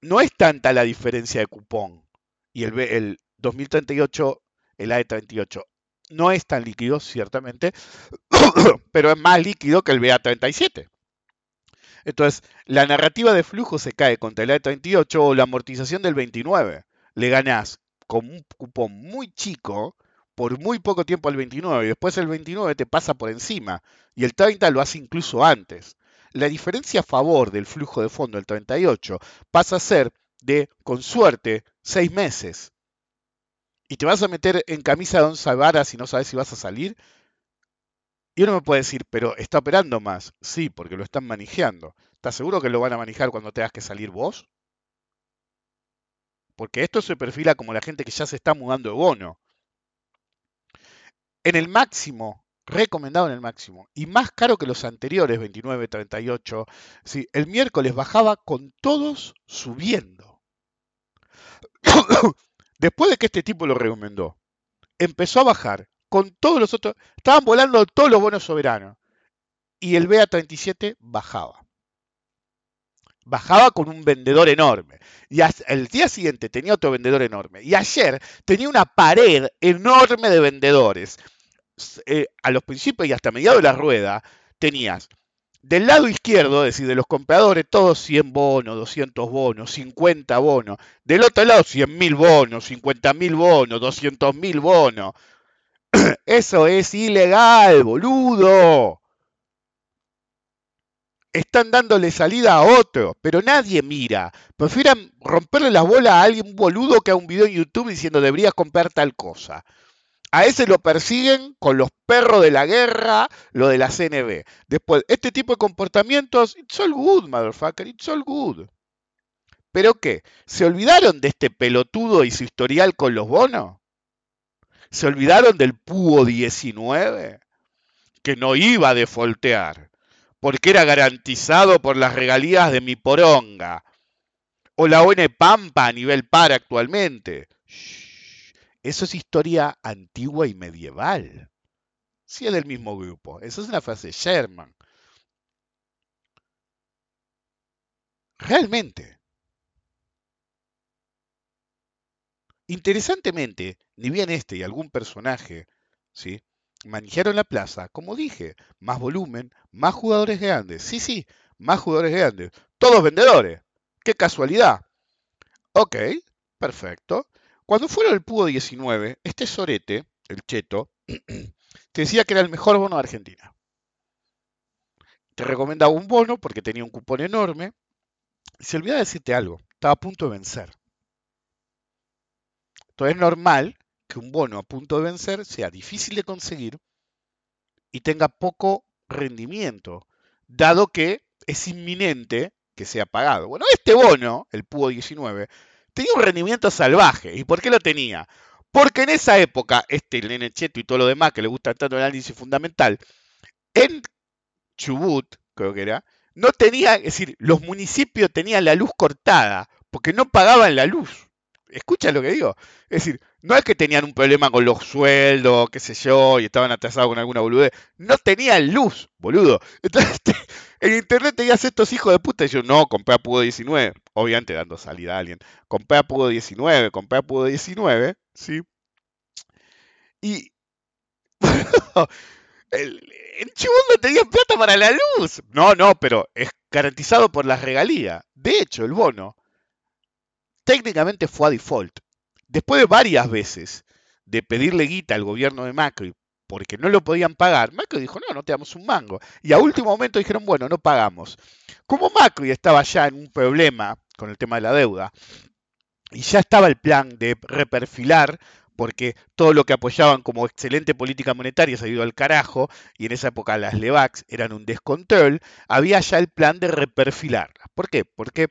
No es tanta la diferencia de cupón. Y el, el 2038, el AE38, no es tan líquido, ciertamente, pero es más líquido que el BA37. Entonces, la narrativa de flujo se cae contra el AE38 o la amortización del 29. Le ganás con un cupón muy chico por muy poco tiempo al 29 y después el 29 te pasa por encima y el 30 lo hace incluso antes la diferencia a favor del flujo de fondo del 38 pasa a ser de, con suerte, seis meses. ¿Y te vas a meter en camisa de once varas si no sabes si vas a salir? Y uno me puede decir, pero está operando más. Sí, porque lo están manejando. ¿Estás seguro que lo van a manejar cuando tengas que salir vos? Porque esto se perfila como la gente que ya se está mudando de bono. En el máximo recomendado en el máximo y más caro que los anteriores 29, 38. ¿sí? El miércoles bajaba con todos subiendo. Después de que este tipo lo recomendó, empezó a bajar con todos los otros. Estaban volando todos los bonos soberanos y el BA37 bajaba. Bajaba con un vendedor enorme. Y el día siguiente tenía otro vendedor enorme. Y ayer tenía una pared enorme de vendedores. Eh, a los principios y hasta mediados de la rueda, tenías del lado izquierdo, es decir, de los compradores, todos 100 bonos, 200 bonos, 50 bonos. Del otro lado, 100.000 bonos, 50.000 bonos, 200.000 bonos. Eso es ilegal, boludo. Están dándole salida a otro, pero nadie mira. Prefieren romperle las bolas a alguien boludo que a un video en YouTube diciendo deberías comprar tal cosa. A ese lo persiguen con los perros de la guerra, lo de la CNB. Después, este tipo de comportamientos, it's all good, motherfucker, it's all good. ¿Pero qué? ¿Se olvidaron de este pelotudo y su historial con los bonos? ¿Se olvidaron del PUO 19? Que no iba a defoltear, porque era garantizado por las regalías de mi poronga. O la ON Pampa a nivel par actualmente. Eso es historia antigua y medieval. Sí es del mismo grupo. Eso es una frase de Sherman. Realmente. Interesantemente, ni bien este y algún personaje, ¿sí? manejaron la plaza, como dije, más volumen, más jugadores grandes. Sí, sí, más jugadores grandes. Todos vendedores. ¡Qué casualidad! Ok, perfecto. Cuando fueron el PUDO 19, este sorete, el cheto, te decía que era el mejor bono de Argentina. Te recomendaba un bono porque tenía un cupón enorme. Se olvidaba decirte algo, estaba a punto de vencer. Entonces es normal que un bono a punto de vencer sea difícil de conseguir y tenga poco rendimiento, dado que es inminente que sea pagado. Bueno, este bono, el PUO 19, tenía un rendimiento salvaje. ¿Y por qué lo tenía? Porque en esa época, este el nene Cheto y todo lo demás que le gusta tanto el análisis fundamental, en Chubut, creo que era, no tenía, es decir, los municipios tenían la luz cortada, porque no pagaban la luz. Escucha lo que digo. Es decir, no es que tenían un problema con los sueldos, qué sé yo, y estaban atrasados con alguna boludez. No tenían luz, boludo. Entonces, en internet tenías estos hijos de puta y yo, no, compré a Pudo 19. Obviamente dando salida a alguien. Compré a Pudo 19, compré a Pudo 19, ¿sí? Y... en Chubut no tenían plata para la luz. No, no, pero es garantizado por las regalías. De hecho, el bono técnicamente fue a default. Después de varias veces de pedirle guita al gobierno de Macri porque no lo podían pagar, Macri dijo, no, no te damos un mango. Y a último momento dijeron, bueno, no pagamos. Como Macri estaba ya en un problema con el tema de la deuda, y ya estaba el plan de reperfilar, porque todo lo que apoyaban como excelente política monetaria se ha ido al carajo, y en esa época las LEVAX eran un descontrol, había ya el plan de reperfilarlas. ¿Por qué? Porque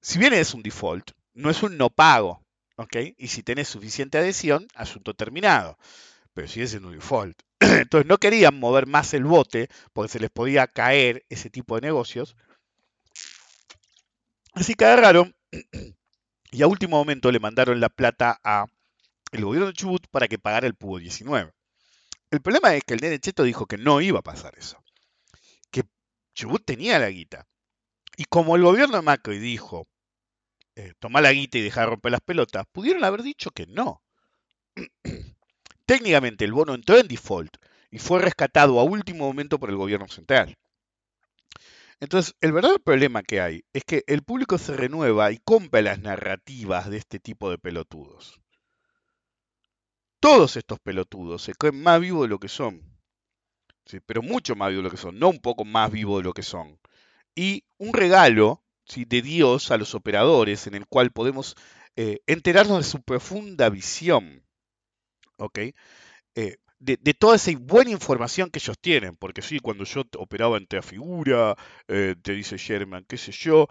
si bien es un default, no es un no pago, ¿ok? Y si tenés suficiente adhesión, asunto terminado. Pero sigue siendo un default. Entonces no querían mover más el bote porque se les podía caer ese tipo de negocios. Así que agarraron y a último momento le mandaron la plata a el gobierno de Chubut para que pagara el PUBO 19. El problema es que el nene dijo que no iba a pasar eso. Que Chubut tenía la guita. Y como el gobierno de Macri dijo, eh, la guita y dejar de romper las pelotas, pudieron haber dicho que no. Técnicamente el bono entró en default y fue rescatado a último momento por el gobierno central. Entonces, el verdadero problema que hay es que el público se renueva y compra las narrativas de este tipo de pelotudos. Todos estos pelotudos se creen más vivos de lo que son. pero mucho más vivos de lo que son, no un poco más vivos de lo que son. Y un regalo de Dios a los operadores en el cual podemos eh, enterarnos de su profunda visión, ¿ok? Eh, de, toda esa buena información que ellos tienen, porque sí, cuando yo operaba en Teafigura, eh, te dice Sherman, qué sé yo,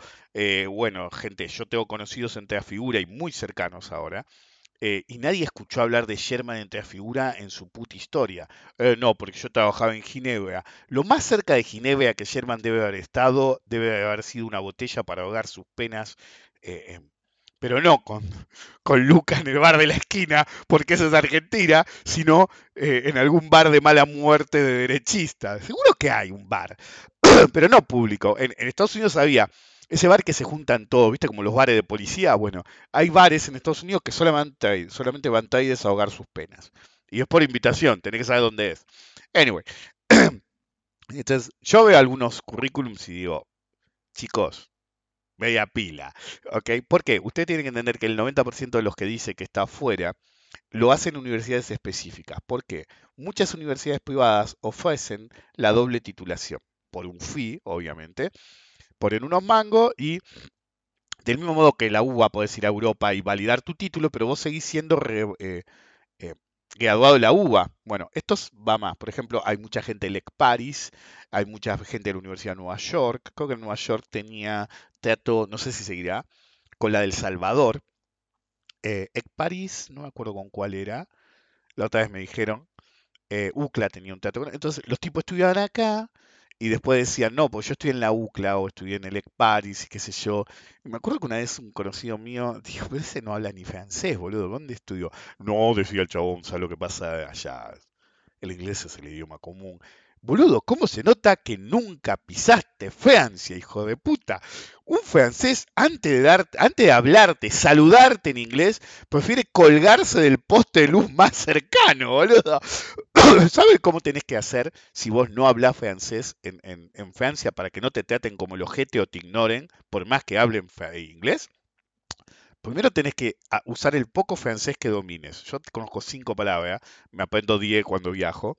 bueno, gente, yo tengo conocidos en Teafigura y muy cercanos ahora, eh, y nadie escuchó hablar de Sherman entre figura en su puta historia. Eh, no, porque yo trabajaba en Ginebra. Lo más cerca de Ginebra que Sherman debe haber estado debe haber sido una botella para ahogar sus penas. Eh, pero no con, con Luca en el bar de la esquina, porque eso es Argentina, sino en algún bar de mala muerte de derechista. Seguro que hay un bar, pero no público. en Estados Unidos había ese bar que se juntan todos, ¿viste? Como los bares de policía. Bueno, hay bares en Estados Unidos que solamente, solamente van a desahogar sus penas. Y es por invitación, tenés que saber dónde es. Anyway. Entonces, yo veo algunos currículums y digo, chicos, media pila. ¿Ok? ¿Por qué? Ustedes tienen que entender que el 90% de los que dice que está afuera lo hacen en universidades específicas. ¿Por qué? Muchas universidades privadas ofrecen la doble titulación, por un fee, obviamente, ponen unos mangos y del mismo modo que la UBA podés ir a Europa y validar tu título, pero vos seguís siendo eh, eh, graduado de la UBA. Bueno, estos va más. Por ejemplo, hay mucha gente del Paris, hay mucha gente de la Universidad de Nueva York. Creo que en Nueva York tenía teatro, no sé si seguirá, con la del Salvador. Eh, Paris, no me acuerdo con cuál era. La otra vez me dijeron. Eh, UCLA tenía un teatro. Entonces, los tipos estudiaban acá y después decían, no, pues yo estoy en la UCLA o estudié en el EC Paris y qué sé yo. Y me acuerdo que una vez un conocido mío dijo, pero ese no habla ni francés, boludo, ¿dónde estudió? No, decía el chabón, ¿sabes lo que pasa allá? El inglés es el idioma común. Boludo, ¿cómo se nota que nunca pisaste Francia, hijo de puta? Un francés, antes de, dar, antes de hablarte, saludarte en inglés, prefiere colgarse del poste de luz más cercano, boludo. ¿Sabes cómo tenés que hacer si vos no hablas francés en, Francia para que no te traten como el ojete o te ignoren, por más que hablen inglés? Primero tenés que ah, usar el poco francés que domines. Yo conozco cinco palabras, me aprendo diez cuando viajo.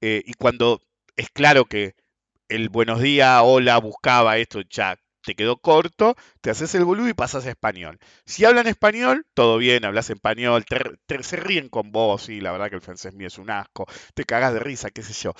Eh, y cuando es claro que el buenos días, hola, buscaba esto, ya te quedó corto, te haces el boludo y pasas a español. Si hablan español, todo bien, hablas español, te, se ríen con vos, y la verdad que el francés mío es un asco, te cagas de risa, qué sé yo.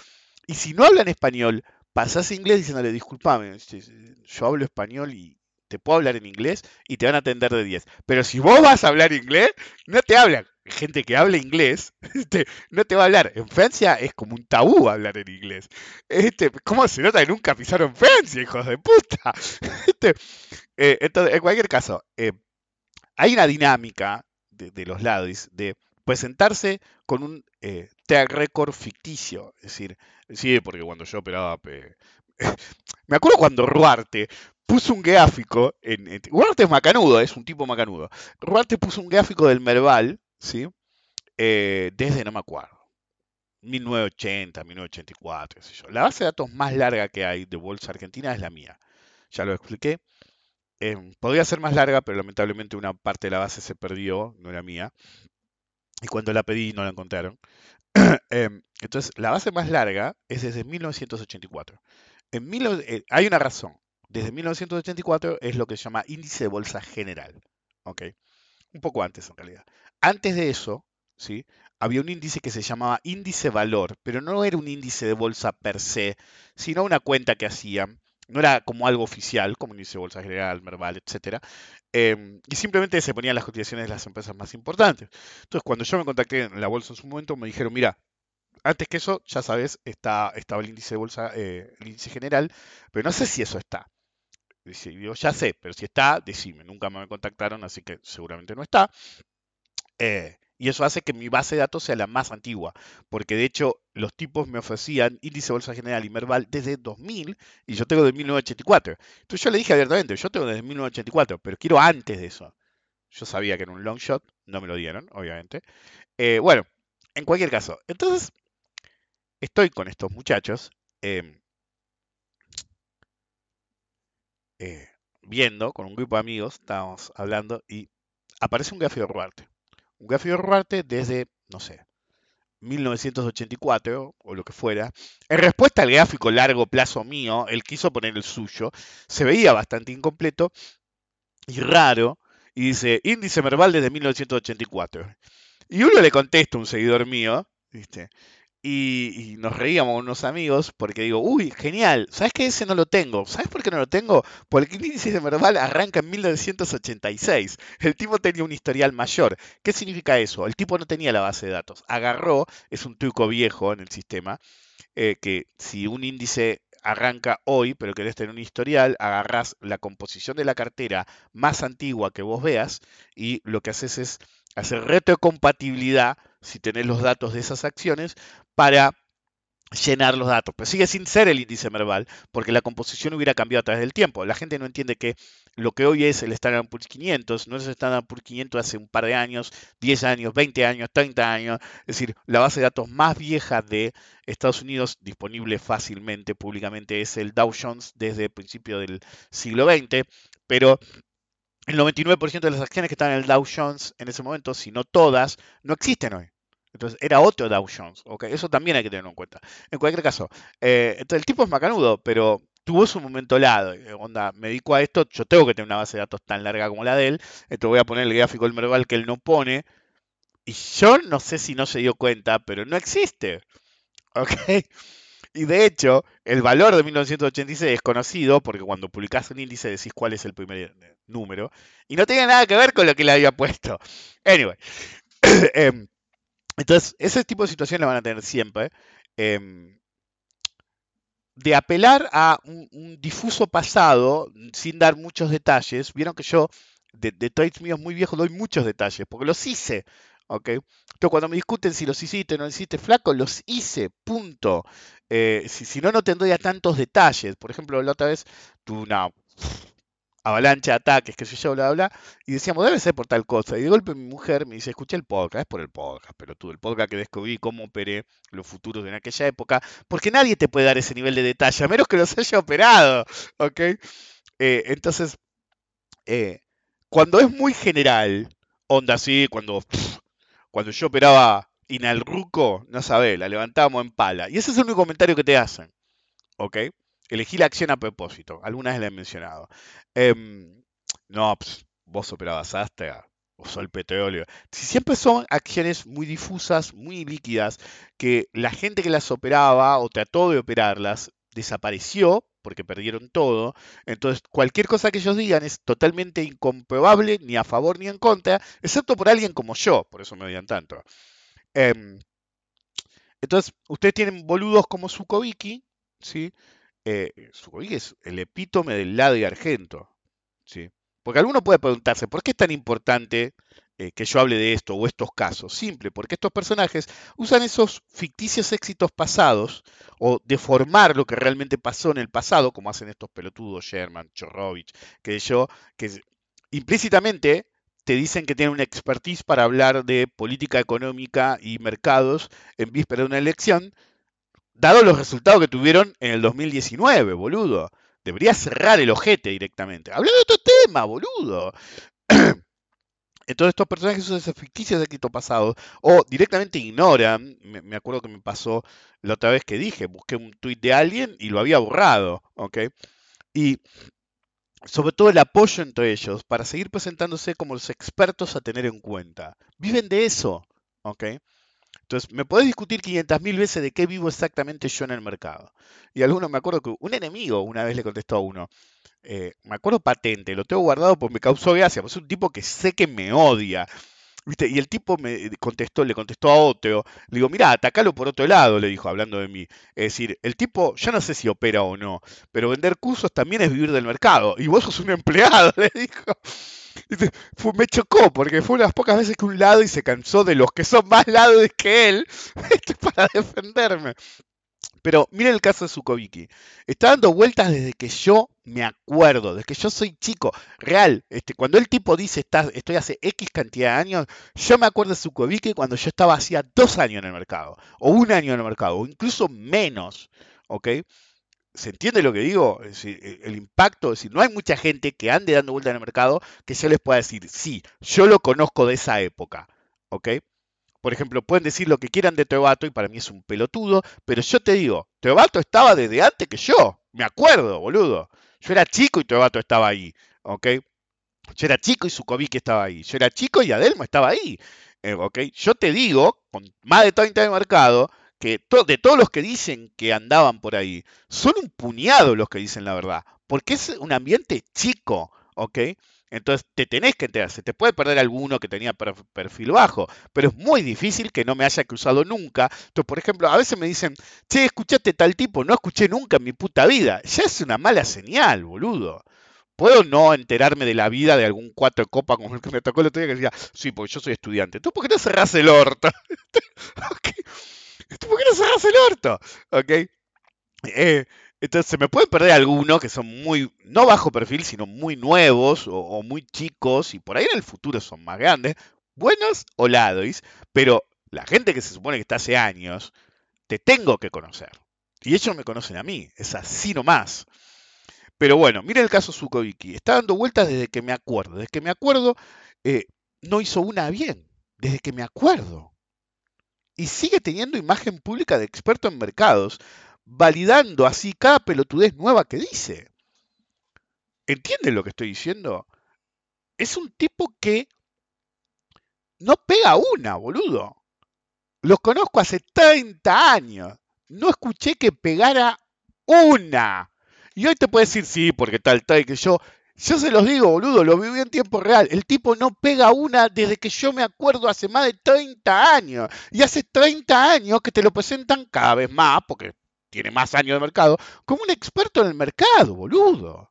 Y si no hablan español, pasás a inglés diciéndole, disculpame, yo hablo español y te puedo hablar en inglés y te van a atender de 10. Pero si vos vas a hablar inglés, no te hablan gente que habla inglés este, no te va a hablar. En Francia es como un tabú hablar en inglés. Este, ¿Cómo se nota que nunca pisaron Francia, hijos de puta? Este, eh, entonces, en cualquier caso, eh, hay una dinámica de, los lados de presentarse con un eh, tag record ficticio. Es decir, sí, porque cuando yo operaba... me acuerdo cuando Ruarte puso un gráfico, Ruarte es macanudo, es un tipo macanudo. Ruarte puso un gráfico del Merval ¿sí? Eh, desde, no me acuerdo, 1980, 1984, qué sé yo. La base de datos más larga que hay de Bolsa Argentina es la mía. Ya lo expliqué. Em, podría ser más larga, pero lamentablemente una parte de la base se perdió, no era mía. Y cuando la pedí no la encontraron. Em, entonces, la base más larga es desde 1984. En eh, hay una razón. Desde 1984 es lo que se llama índice de bolsa general. Un poco antes en realidad. Antes de eso, ¿sí? había un índice que se llamaba índice valor, pero no era un índice de bolsa per se, sino una cuenta que hacían. No era como algo oficial, como índice de bolsa general, Merval, etc. Em, y simplemente se ponían las cotizaciones de las empresas más importantes. Entonces, cuando yo me contacté en la bolsa en su momento, me dijeron, mira, antes que eso, ya sabes, está, estaba el índice de bolsa, eh, el índice general, pero no sé si eso está. Yo ya sé, pero si está, decime. Nunca me contactaron, así que seguramente no está. Eh, y eso hace que mi base de datos sea la más antigua, porque de hecho los tipos me ofrecían índice bolsa general y Merval desde 2000 y yo tengo de 1984. Entonces yo le dije abiertamente, yo tengo desde 1984, pero quiero antes de eso. Yo sabía que era un long shot, no me lo dieron, obviamente. Eh, bueno, en cualquier caso, entonces estoy con estos muchachos em, eh, viendo con un grupo de amigos, estábamos hablando y aparece un gráfico de Ruarte un gráfico Ruarte desde, no sé, 1984 o lo que fuera. En respuesta al gráfico largo plazo mío, él quiso poner el suyo, se veía bastante incompleto y raro, y dice índice Merval desde 1984. Y uno le contesta, un seguidor mío, ¿viste? Y, nos reíamos con unos amigos porque digo, uy, genial, ¿sabes que ese no lo tengo? ¿Sabes por qué no lo tengo? Porque el índice de Merval arranca en 1986. El tipo tenía un historial mayor. ¿Qué significa eso? El tipo no tenía la base de datos. Agarró, es un truco viejo en el sistema, eh, que si un índice arranca hoy, pero querés tener un historial, agarrás la composición de la cartera más antigua que vos veas y lo que haces es hacer retrocompatibilidad si tenés los datos de esas acciones para llenar los datos. Pero sigue sin ser el índice Merval, porque la composición hubiera cambiado a través del tiempo. La gente no entiende que lo que hoy es el Standard Poor's 500 no es el Standard Poor's 500 hace un par de años, 10 años, 20 años, 30 años. Es decir, la base de datos más vieja de Estados Unidos, disponible fácilmente, públicamente, es el Dow Jones desde el principio del siglo XX, pero el 99% de las acciones que están en el Dow Jones en ese momento, si no todas, no existen hoy. Entonces era otro Dow Jones. Eso también hay que tenerlo en cuenta. En cualquier caso, eh, entonces el tipo es macanudo, pero tuvo su momento lado. Eh, onda, me dedico a esto, yo tengo que tener una base de datos tan larga como la de él. Entonces voy a poner el gráfico del Merval que él no pone. Y yo no sé si no se dio cuenta, pero no existe. ¿Ok? Y de hecho, el valor de 1986 es conocido porque cuando publicás un índice decís cuál es el primer número. Y no tiene nada que ver con lo que le había puesto. Anyway. Em, entonces, ese tipo de situaciones la van a tener siempre. Em, de apelar a un, difuso pasado sin dar muchos detalles. Vieron que yo de, de míos muy viejos doy muchos detalles porque los hice. ¿ok? Entonces, cuando me discuten si los hiciste o no hiciste, flaco, los hice, punto. Eh, si, no, no tendría tantos detalles. Por ejemplo, la otra vez tuve una avalancha ataques, que sé yo, bla, bla, bla, y decíamos, debe ser por tal cosa. Y de golpe mi mujer me dice, escuché el podcast, es por el podcast, pero tú, el podcast que descubrí cómo operé los futuros en aquella época, porque nadie te puede dar ese nivel de detalle, a menos que los haya operado, ¿ok? Eh, entonces, eh, cuando es muy general, onda así, cuando, cuando yo operaba Inalruco, no sabés, la levantábamos en pala. Y ese es el único comentario que te hacen, ¿ok? Elegí la acción a propósito. Algunas las he mencionado. Em, no, pues, vos operabas Astra, usó el petróleo. Si siempre son acciones muy difusas, muy líquidas, que la gente que las operaba o trató de operarlas desapareció porque perdieron todo. Entonces, cualquier cosa que ellos digan es totalmente incomprobable, ni a favor ni en contra, excepto por alguien como yo, por eso me odian tanto. Em, entonces, ustedes tienen boludos como Sukoviki, ¿sí? Eh, el epítome del lado y argento. ¿sí? Porque alguno puede preguntarse, ¿por qué es tan importante eh, que yo hable de esto o estos casos? Simple, porque estos personajes usan esos ficticios éxitos pasados o deformar lo que realmente pasó en el pasado, como hacen estos pelotudos, Sherman, Chorovich, que yo, que implícitamente te dicen que tienen una expertise para hablar de política económica y mercados en víspera de una elección, dado los resultados que tuvieron en el 2019, boludo. Debería cerrar el ojete directamente. Habla de otro tema, boludo. Entonces estos personajes son ficticios de éxito pasado o directamente ignoran, me, acuerdo que me pasó la otra vez que dije, busqué un tuit de alguien y lo había borrado, ¿ok? Y sobre todo el apoyo entre ellos para seguir presentándose como los expertos a tener en cuenta. Viven de eso, ¿ok? Entonces, me podés discutir 500.000 veces de qué vivo exactamente yo en el mercado. Y alguno me acuerdo que un enemigo una vez le contestó a uno, eh, me acuerdo patente, lo tengo guardado porque me causó gracia, pues es un tipo que sé que me odia. ¿Viste? Y el tipo me contestó, le contestó a otro, le digo, mira, atacalo por otro lado, le dijo, hablando de mí. Es decir, el tipo, yo no sé si opera o no, pero vender cursos también es vivir del mercado. Y vos sos un empleado, le dijo me chocó porque fue una de las pocas veces que un lado y se cansó de los que son más lados que él para defenderme. Pero miren el caso de Sukoviki. Está dando vueltas desde que yo me acuerdo, desde que yo soy chico. Real, este, cuando el tipo dice está, estoy hace X cantidad de años, yo me acuerdo de Sukoviki cuando yo estaba hacía dos años en el mercado, o un año en el mercado, o incluso menos. ¿Ok? ¿Se entiende lo que digo? E, el impacto, es decir, no hay mucha gente que ande dando vuelta en el mercado que yo les pueda decir, sí, yo lo conozco de esa época, ¿ok? Por ejemplo, pueden decir lo que quieran de Teobato y para mí es un pelotudo, pero yo te digo, Teobato estaba desde antes que yo, me acuerdo, boludo. Yo era chico y Teobato estaba ahí, ¿ok? Yo era chico y que estaba ahí. Yo era chico y Adelmo estaba ahí, eh, ¿ok? Yo te digo, con más de 30 de mercado, que de todos los que dicen que andaban por ahí, son un puñado los que dicen la verdad, porque es un ambiente chico, ¿ok? Entonces te tenés que enterar, se te puede perder alguno que tenía perfil bajo, pero es muy difícil que no me haya cruzado nunca. Entonces, por ejemplo, a veces me dicen, che, escuchaste tal tipo, no escuché nunca en mi puta vida. Ya es una mala señal, boludo. Puedo no enterarme de la vida de algún cuatro copa como el que me tocó el otro día que decía, sí, porque yo soy estudiante. ¿Tú por qué no cerrás el orto? ¿Por qué no cerras el orto? ¿Ok? Eh, entonces se me pueden perder algunos que son muy, no bajo perfil, sino muy nuevos o, muy chicos y por ahí en el futuro son más grandes, buenos o ladois, pero la gente que se supone que está hace años, te tengo que conocer. Y ellos me conocen a mí, es así nomás. Pero bueno, mira el caso Sukoviki, está dando vueltas desde que me acuerdo, desde que me acuerdo eh, no hizo una bien, desde que me acuerdo y sigue teniendo imagen pública de experto en mercados, validando así cada pelotudez nueva que dice. ¿Entienden lo que estoy diciendo? Es un tipo que no pega una, boludo. Los conozco hace 30 años. No escuché que pegara una. Y hoy te puedes decir, sí, porque tal, tal, que yo. Yo se los digo, boludo, lo viví en tiempo real. El tipo no pega una desde que yo me acuerdo hace más de 30 años. Y hace 30 años que te lo presentan cada vez más, porque tiene más años de mercado, como un experto en el mercado, boludo.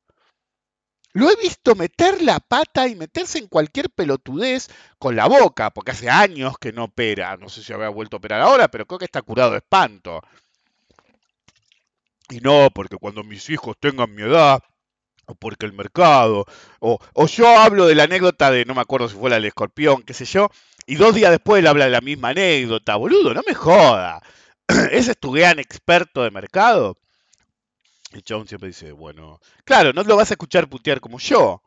Lo he visto meter la pata y meterse en cualquier pelotudez con la boca, porque hace años que no opera. No sé si había vuelto a operar ahora, pero creo que está curado de espanto. Y no, porque cuando mis hijos tengan mi edad, o porque el mercado, o, yo hablo de la anécdota de, no me acuerdo si fue la del escorpión, qué sé yo, y dos días después él habla de la misma anécdota, boludo, no me joda. Ese es tu gran experto de mercado. Y John siempre dice, bueno, claro, no lo vas a escuchar putear como yo.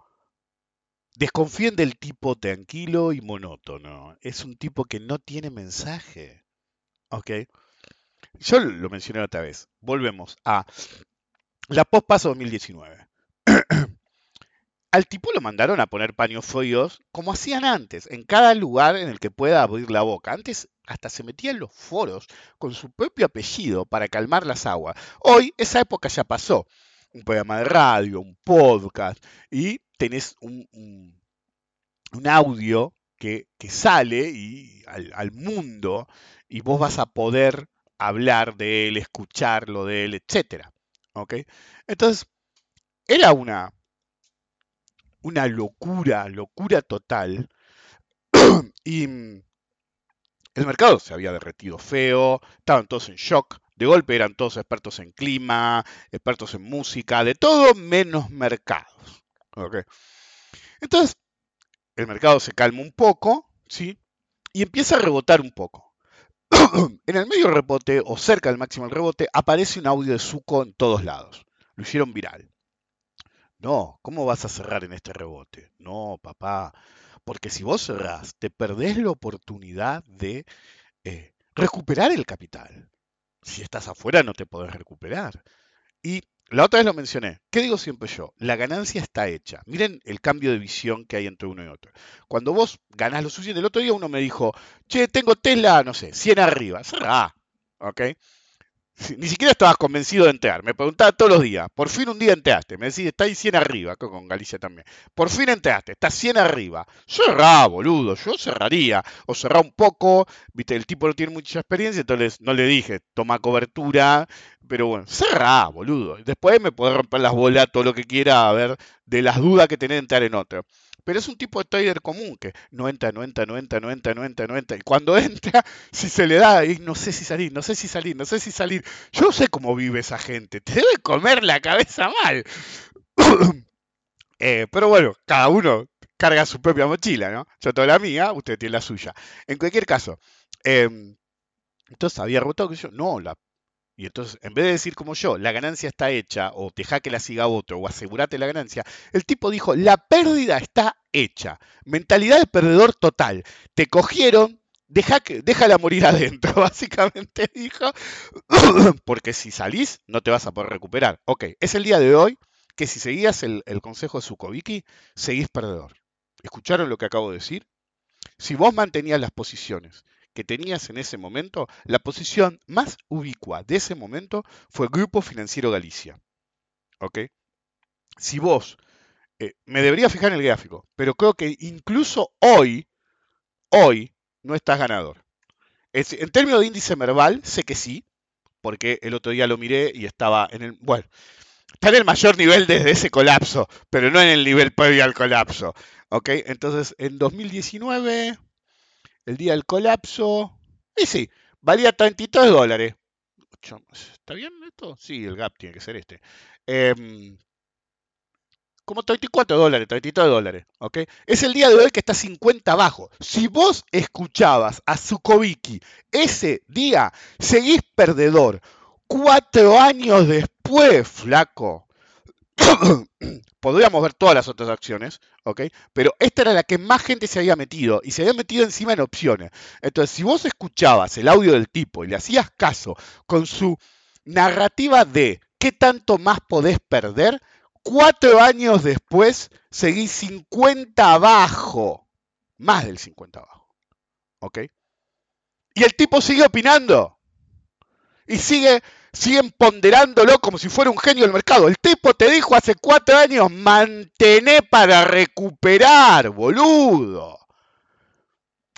Desconfíen del tipo tranquilo y monótono. Es un tipo que no tiene mensaje. ¿Ok? Yo lo mencioné otra vez. Volvemos a la post-paso 2019. Al tipo lo mandaron a poner paños fríos como hacían antes, en cada lugar en el que pueda abrir la boca. Antes hasta se metía en los foros con su propio apellido para calmar las aguas. Hoy esa época ya pasó. Un programa de radio, un podcast, y tenés un, un, audio que, sale al, mundo y vos vas a poder hablar de él, escucharlo de él, etc. ¿Ok? Entonces, era una, una locura, locura total. y el mercado se había derretido feo, estaban todos en shock, de golpe eran todos expertos en clima, expertos en música, de todo menos mercados. Entonces, el mercado se calma un poco, ¿sí? Y empieza a rebotar un poco. en el medio rebote, o cerca del máximo del rebote, aparece un audio de Zuko en todos lados. Lo hicieron viral. No, ¿cómo vas a cerrar en este rebote? No, papá, porque si vos cerrás, te perdés la oportunidad de eh, recuperar el capital. Si estás afuera no te podés recuperar. Y la otra vez lo mencioné. ¿Qué digo siempre yo? La ganancia está hecha. Miren el cambio de visión que hay entre uno y otro. Cuando vos ganás lo suficiente, el otro día uno me dijo, che, tengo Tesla, no sé, 100 arriba. Cerrá. ¿Ok? Ni siquiera estabas convencido de entrar. Me preguntaba todos los días. Por fin un día entraste. Me decís, está ahí 100 arriba. Con Galicia también. Por fin entraste. Está 100 arriba. Cerrá, boludo. Yo cerraría. O cerrá un poco. Viste, el tipo no tiene mucha experiencia. Entonces no le dije, toma cobertura. Pero bueno, cerrá, boludo. Después me puede romper las bolas todo lo que quiera. A ver, de las dudas que tenés de entrar en otro. Pero es un tipo de trader común que no entra, no entra, no entra, no entra, no entra, no entra. Y cuando entra, si se le da, y no sé si salir, no sé si salir, no sé si salir. Yo sé cómo vive esa gente. Te debe comer la cabeza mal. Eh, pero bueno, cada uno carga su propia mochila, ¿no? Yo tengo la mía, usted tiene la suya. En cualquier caso, em, entonces había roto que yo, no, la y entonces, en vez de decir como yo, la ganancia está hecha, o deja que la siga otro, o asegúrate la ganancia, el tipo dijo, la pérdida está hecha. Mentalidad de perdedor total. Te cogieron, deja que, déjala morir adentro, básicamente dijo, porque si salís, no te vas a poder recuperar. Ok, es el día de hoy que si seguías el, el consejo de Sukoviki, seguís perdedor. ¿Escucharon lo que acabo de decir? Si vos mantenías las posiciones que tenías en ese momento, la posición más ubicua de ese momento fue Grupo Financiero Galicia. ¿Ok? Si vos, eh, me debería fijar en el gráfico, pero creo que incluso hoy, hoy, no estás ganador. en términos de índice Merval, sé que sí, porque el otro día lo miré y estaba en el, bueno, está en el mayor nivel desde ese colapso, pero no en el nivel previo al colapso. ¿Ok? Entonces, en 2019, el día del colapso. Y sí, valía 33 dólares. ¿Está bien esto? Sí, el gap tiene que ser este. Em, como 34 dólares, 33 dólares, ¿ok? Es el día de hoy que está 50 abajo. Si vos escuchabas a Zukoviki ese día, seguís perdedor. Cuatro años después, flaco, podríamos ver todas las otras acciones, ¿ok? Pero esta era la que más gente se había metido y se había metido encima en opciones. Entonces, si vos escuchabas el audio del tipo y le hacías caso con su narrativa de qué tanto más podés perder, cuatro años después seguís 50 abajo, más del 50 abajo. ¿Ok? Y el tipo sigue opinando. Y sigue, siguen ponderándolo como si fuera un genio del mercado. El tipo te dijo hace cuatro años, mantené para recuperar, boludo.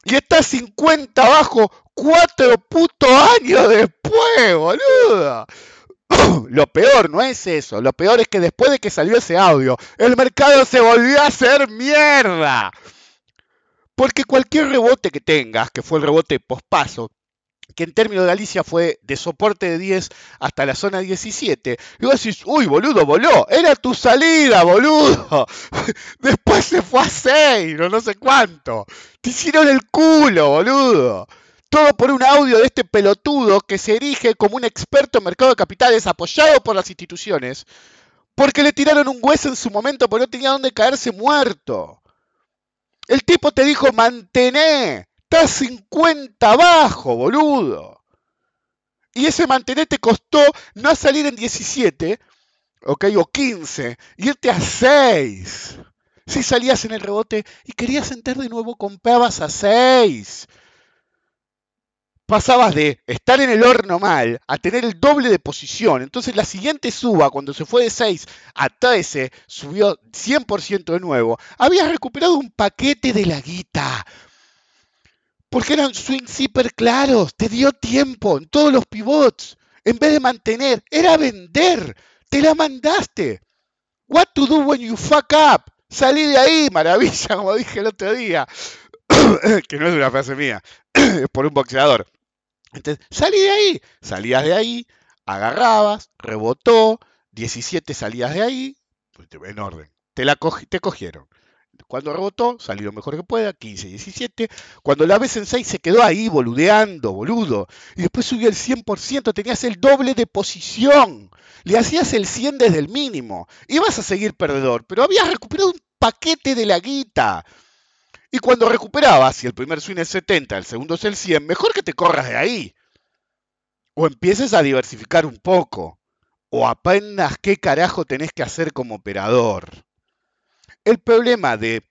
Y está 50 abajo cuatro putos años después, boludo. Lo peor no es eso, lo peor es que después de que salió ese audio, el mercado se volvió a hacer mierda. Porque cualquier rebote que tengas, que fue el rebote pospaso, que en términos de Galicia fue de soporte de 10 hasta la zona 17, y vos decís, uy, boludo, voló, era tu salida, boludo. Después se fue a 6, no, no sé cuánto. Te hicieron el culo, boludo. Todo por un audio de este pelotudo que se erige como un experto en mercado de capitales apoyado por las instituciones, porque le tiraron un hueso en su momento porque no tenía dónde caerse muerto. El tipo te dijo, mantené, estás 50 abajo, boludo. Y ese mantener te costó no salir en 17, ok, o 15, irte a 6. Si salías en el rebote y querías entrar de nuevo, comprabas a 6 pasabas de estar en el horno mal a tener el doble de posición. Entonces la siguiente suba, cuando se fue de 6 a 13, subió 100% de nuevo. Habías recuperado un paquete de la guita. Porque eran swings hiper claros. Te dio tiempo en todos los pivots. En vez de mantener, era vender. Te la mandaste. What to do when you fuck up. Salí de ahí, maravilla, como dije el otro día. que no es una frase mía, es por un boxeador. Entonces, salí de ahí, salías de ahí, agarrabas, rebotó, 17 salías de ahí, pues, en orden, te, la te cogieron. Cuando rebotó, salió mejor que pueda, 15, 17. Cuando la ves en 6 se quedó ahí boludeando, boludo. Y después subió el 100%, tenías el doble de posición. Le hacías el 100 desde el mínimo. Ibas a seguir perdedor, pero habías recuperado un paquete de la guita. Y cuando recuperabas, si el primer swing es 70, el segundo es el 100, mejor que te corras de ahí. O empieces a diversificar un poco. O aprendas qué carajo tenés que hacer como operador. El problema de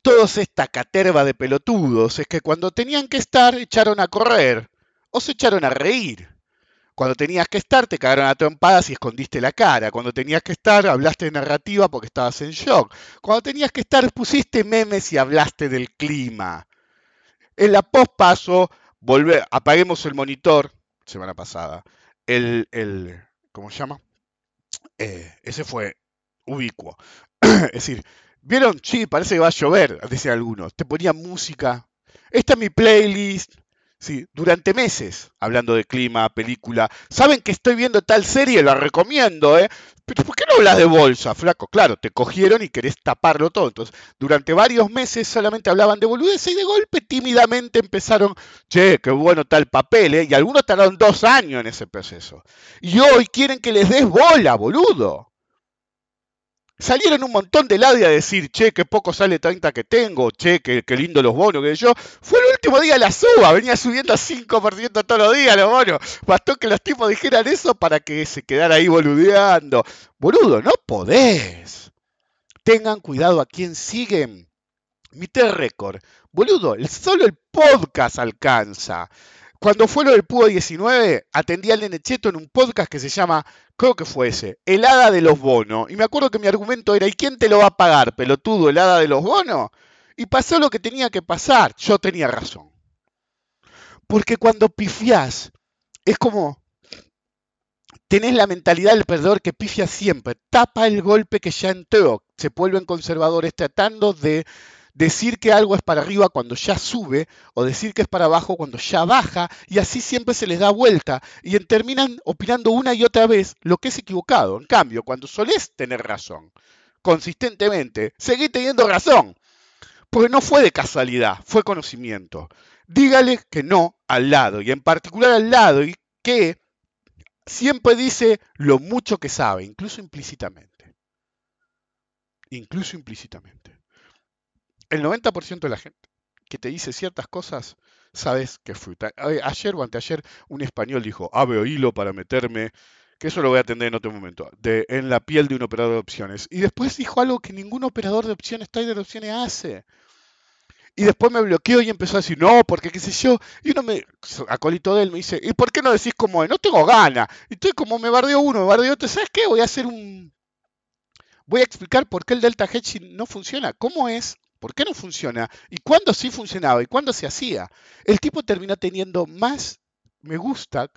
todos esta caterva de pelotudos es que cuando tenían que estar echaron a correr o se echaron a reír. Cuando tenías que estar, te cagaron a trompadas y escondiste la cara. Cuando tenías que estar, hablaste de narrativa porque estabas en shock. Cuando tenías que estar, pusiste memes y hablaste del clima. En la pospaso, volver, apaguemos el monitor, semana pasada. El, el ¿cómo se llama? Eh, ese fue ubicuo. es decir, ¿vieron? Sí, parece que va a llover, decían algunos. Te ponía música. Esta es mi playlist Sí, durante meses, hablando de clima, película. Saben que estoy viendo tal serie, la recomiendo, ¿eh? Pero ¿por qué no hablas de bolsa, flaco? Claro, te cogieron y querés taparlo todo. Entonces, durante varios meses solamente hablaban de boludeces y de golpe tímidamente empezaron, che, qué bueno tal papel, ¿eh? Y algunos tardaron dos años en ese proceso. Y hoy quieren que les des bola, boludo. Salieron un montón de lados a decir, che, qué poco sale 30 que tengo, che, qué, lindo los bonos que yo. Fue el último día la suba, venía subiendo a 5% todos los días los bonos. Bastó que los tipos dijeran eso para que se quedara ahí boludeando. Boludo, no podés. Tengan cuidado a quién siguen. Mi récord. Boludo, solo el podcast alcanza. Cuando fue lo del PUO 19, atendí al Nene Cheto en un podcast que se llama, creo que fue ese, El Hada de los Bonos. Y me acuerdo que mi argumento era, ¿y quién te lo va a pagar, pelotudo, el Hada de los Bonos? Y pasó lo que tenía que pasar. Yo tenía razón. Porque cuando pifiás, es como, tenés la mentalidad del perdedor que pifia siempre, tapa el golpe que ya entró, se vuelven conservadores tratando de decir que algo es para arriba cuando ya sube o decir que es para abajo cuando ya baja y así siempre se les da vuelta y terminan opinando una y otra vez lo que es equivocado. En cambio, cuando solés tener razón consistentemente, seguí teniendo razón. Porque no fue de casualidad, fue conocimiento. Dígale que no al lado, y en particular al lado, y que siempre dice lo mucho que sabe, incluso implícitamente. Incluso implícitamente el 90% de la gente que te dice ciertas cosas, sabes que es fruta. Ayer o anteayer un español dijo, ave o hilo para meterme, que eso lo voy a atender en otro momento, de, en la piel de un operador de opciones. Y después dijo algo que ningún operador de opciones, trader de opciones hace. Y después me bloqueó y empezó a decir, no, porque qué sé yo. Y uno me, acolito de él, me dice, ¿y por qué no decís como es? No tengo ganas. Y estoy como me bardeó uno, me bardeó otro. ¿Sabes qué? Voy a hacer un... Voy a explicar por qué el Delta Hedging no funciona. ¿Cómo es? ¿Por qué no funciona? ¿Y cuándo sí funcionaba? ¿Y cuándo se hacía? El tipo terminó teniendo más me gusta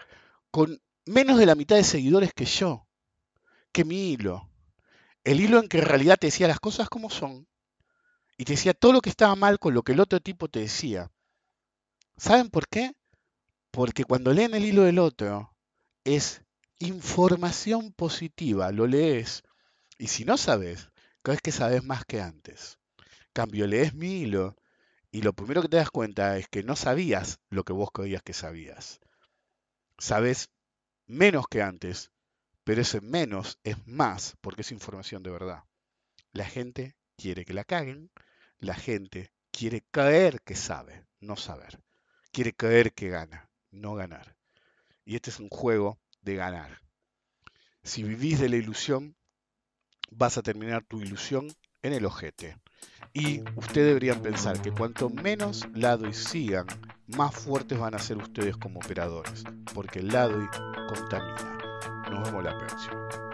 con menos de la mitad de seguidores que yo, que mi hilo. El hilo en que en realidad te decía las cosas como son y te decía todo lo que estaba mal con lo que el otro tipo te decía. ¿Saben por qué? Porque cuando leen el hilo del otro es información positiva, lo lees. Y si no sabes, crees que sabes más que antes. Cambio, lees mi hilo y lo primero que te das cuenta es que no sabías lo que vos creías que sabías. Sabes menos que antes, pero ese menos es más porque es información de verdad. La gente quiere que la caguen, la gente quiere creer que sabe, no saber. Quiere creer que gana, no ganar. Y este es un juego de ganar. Si vivís de la ilusión, vas a terminar tu ilusión en el ojete. Y ustedes deberían pensar que cuanto menos lado y sigan, más fuertes van a ser ustedes como operadores, porque el lado contamina. Nos vemos la próxima.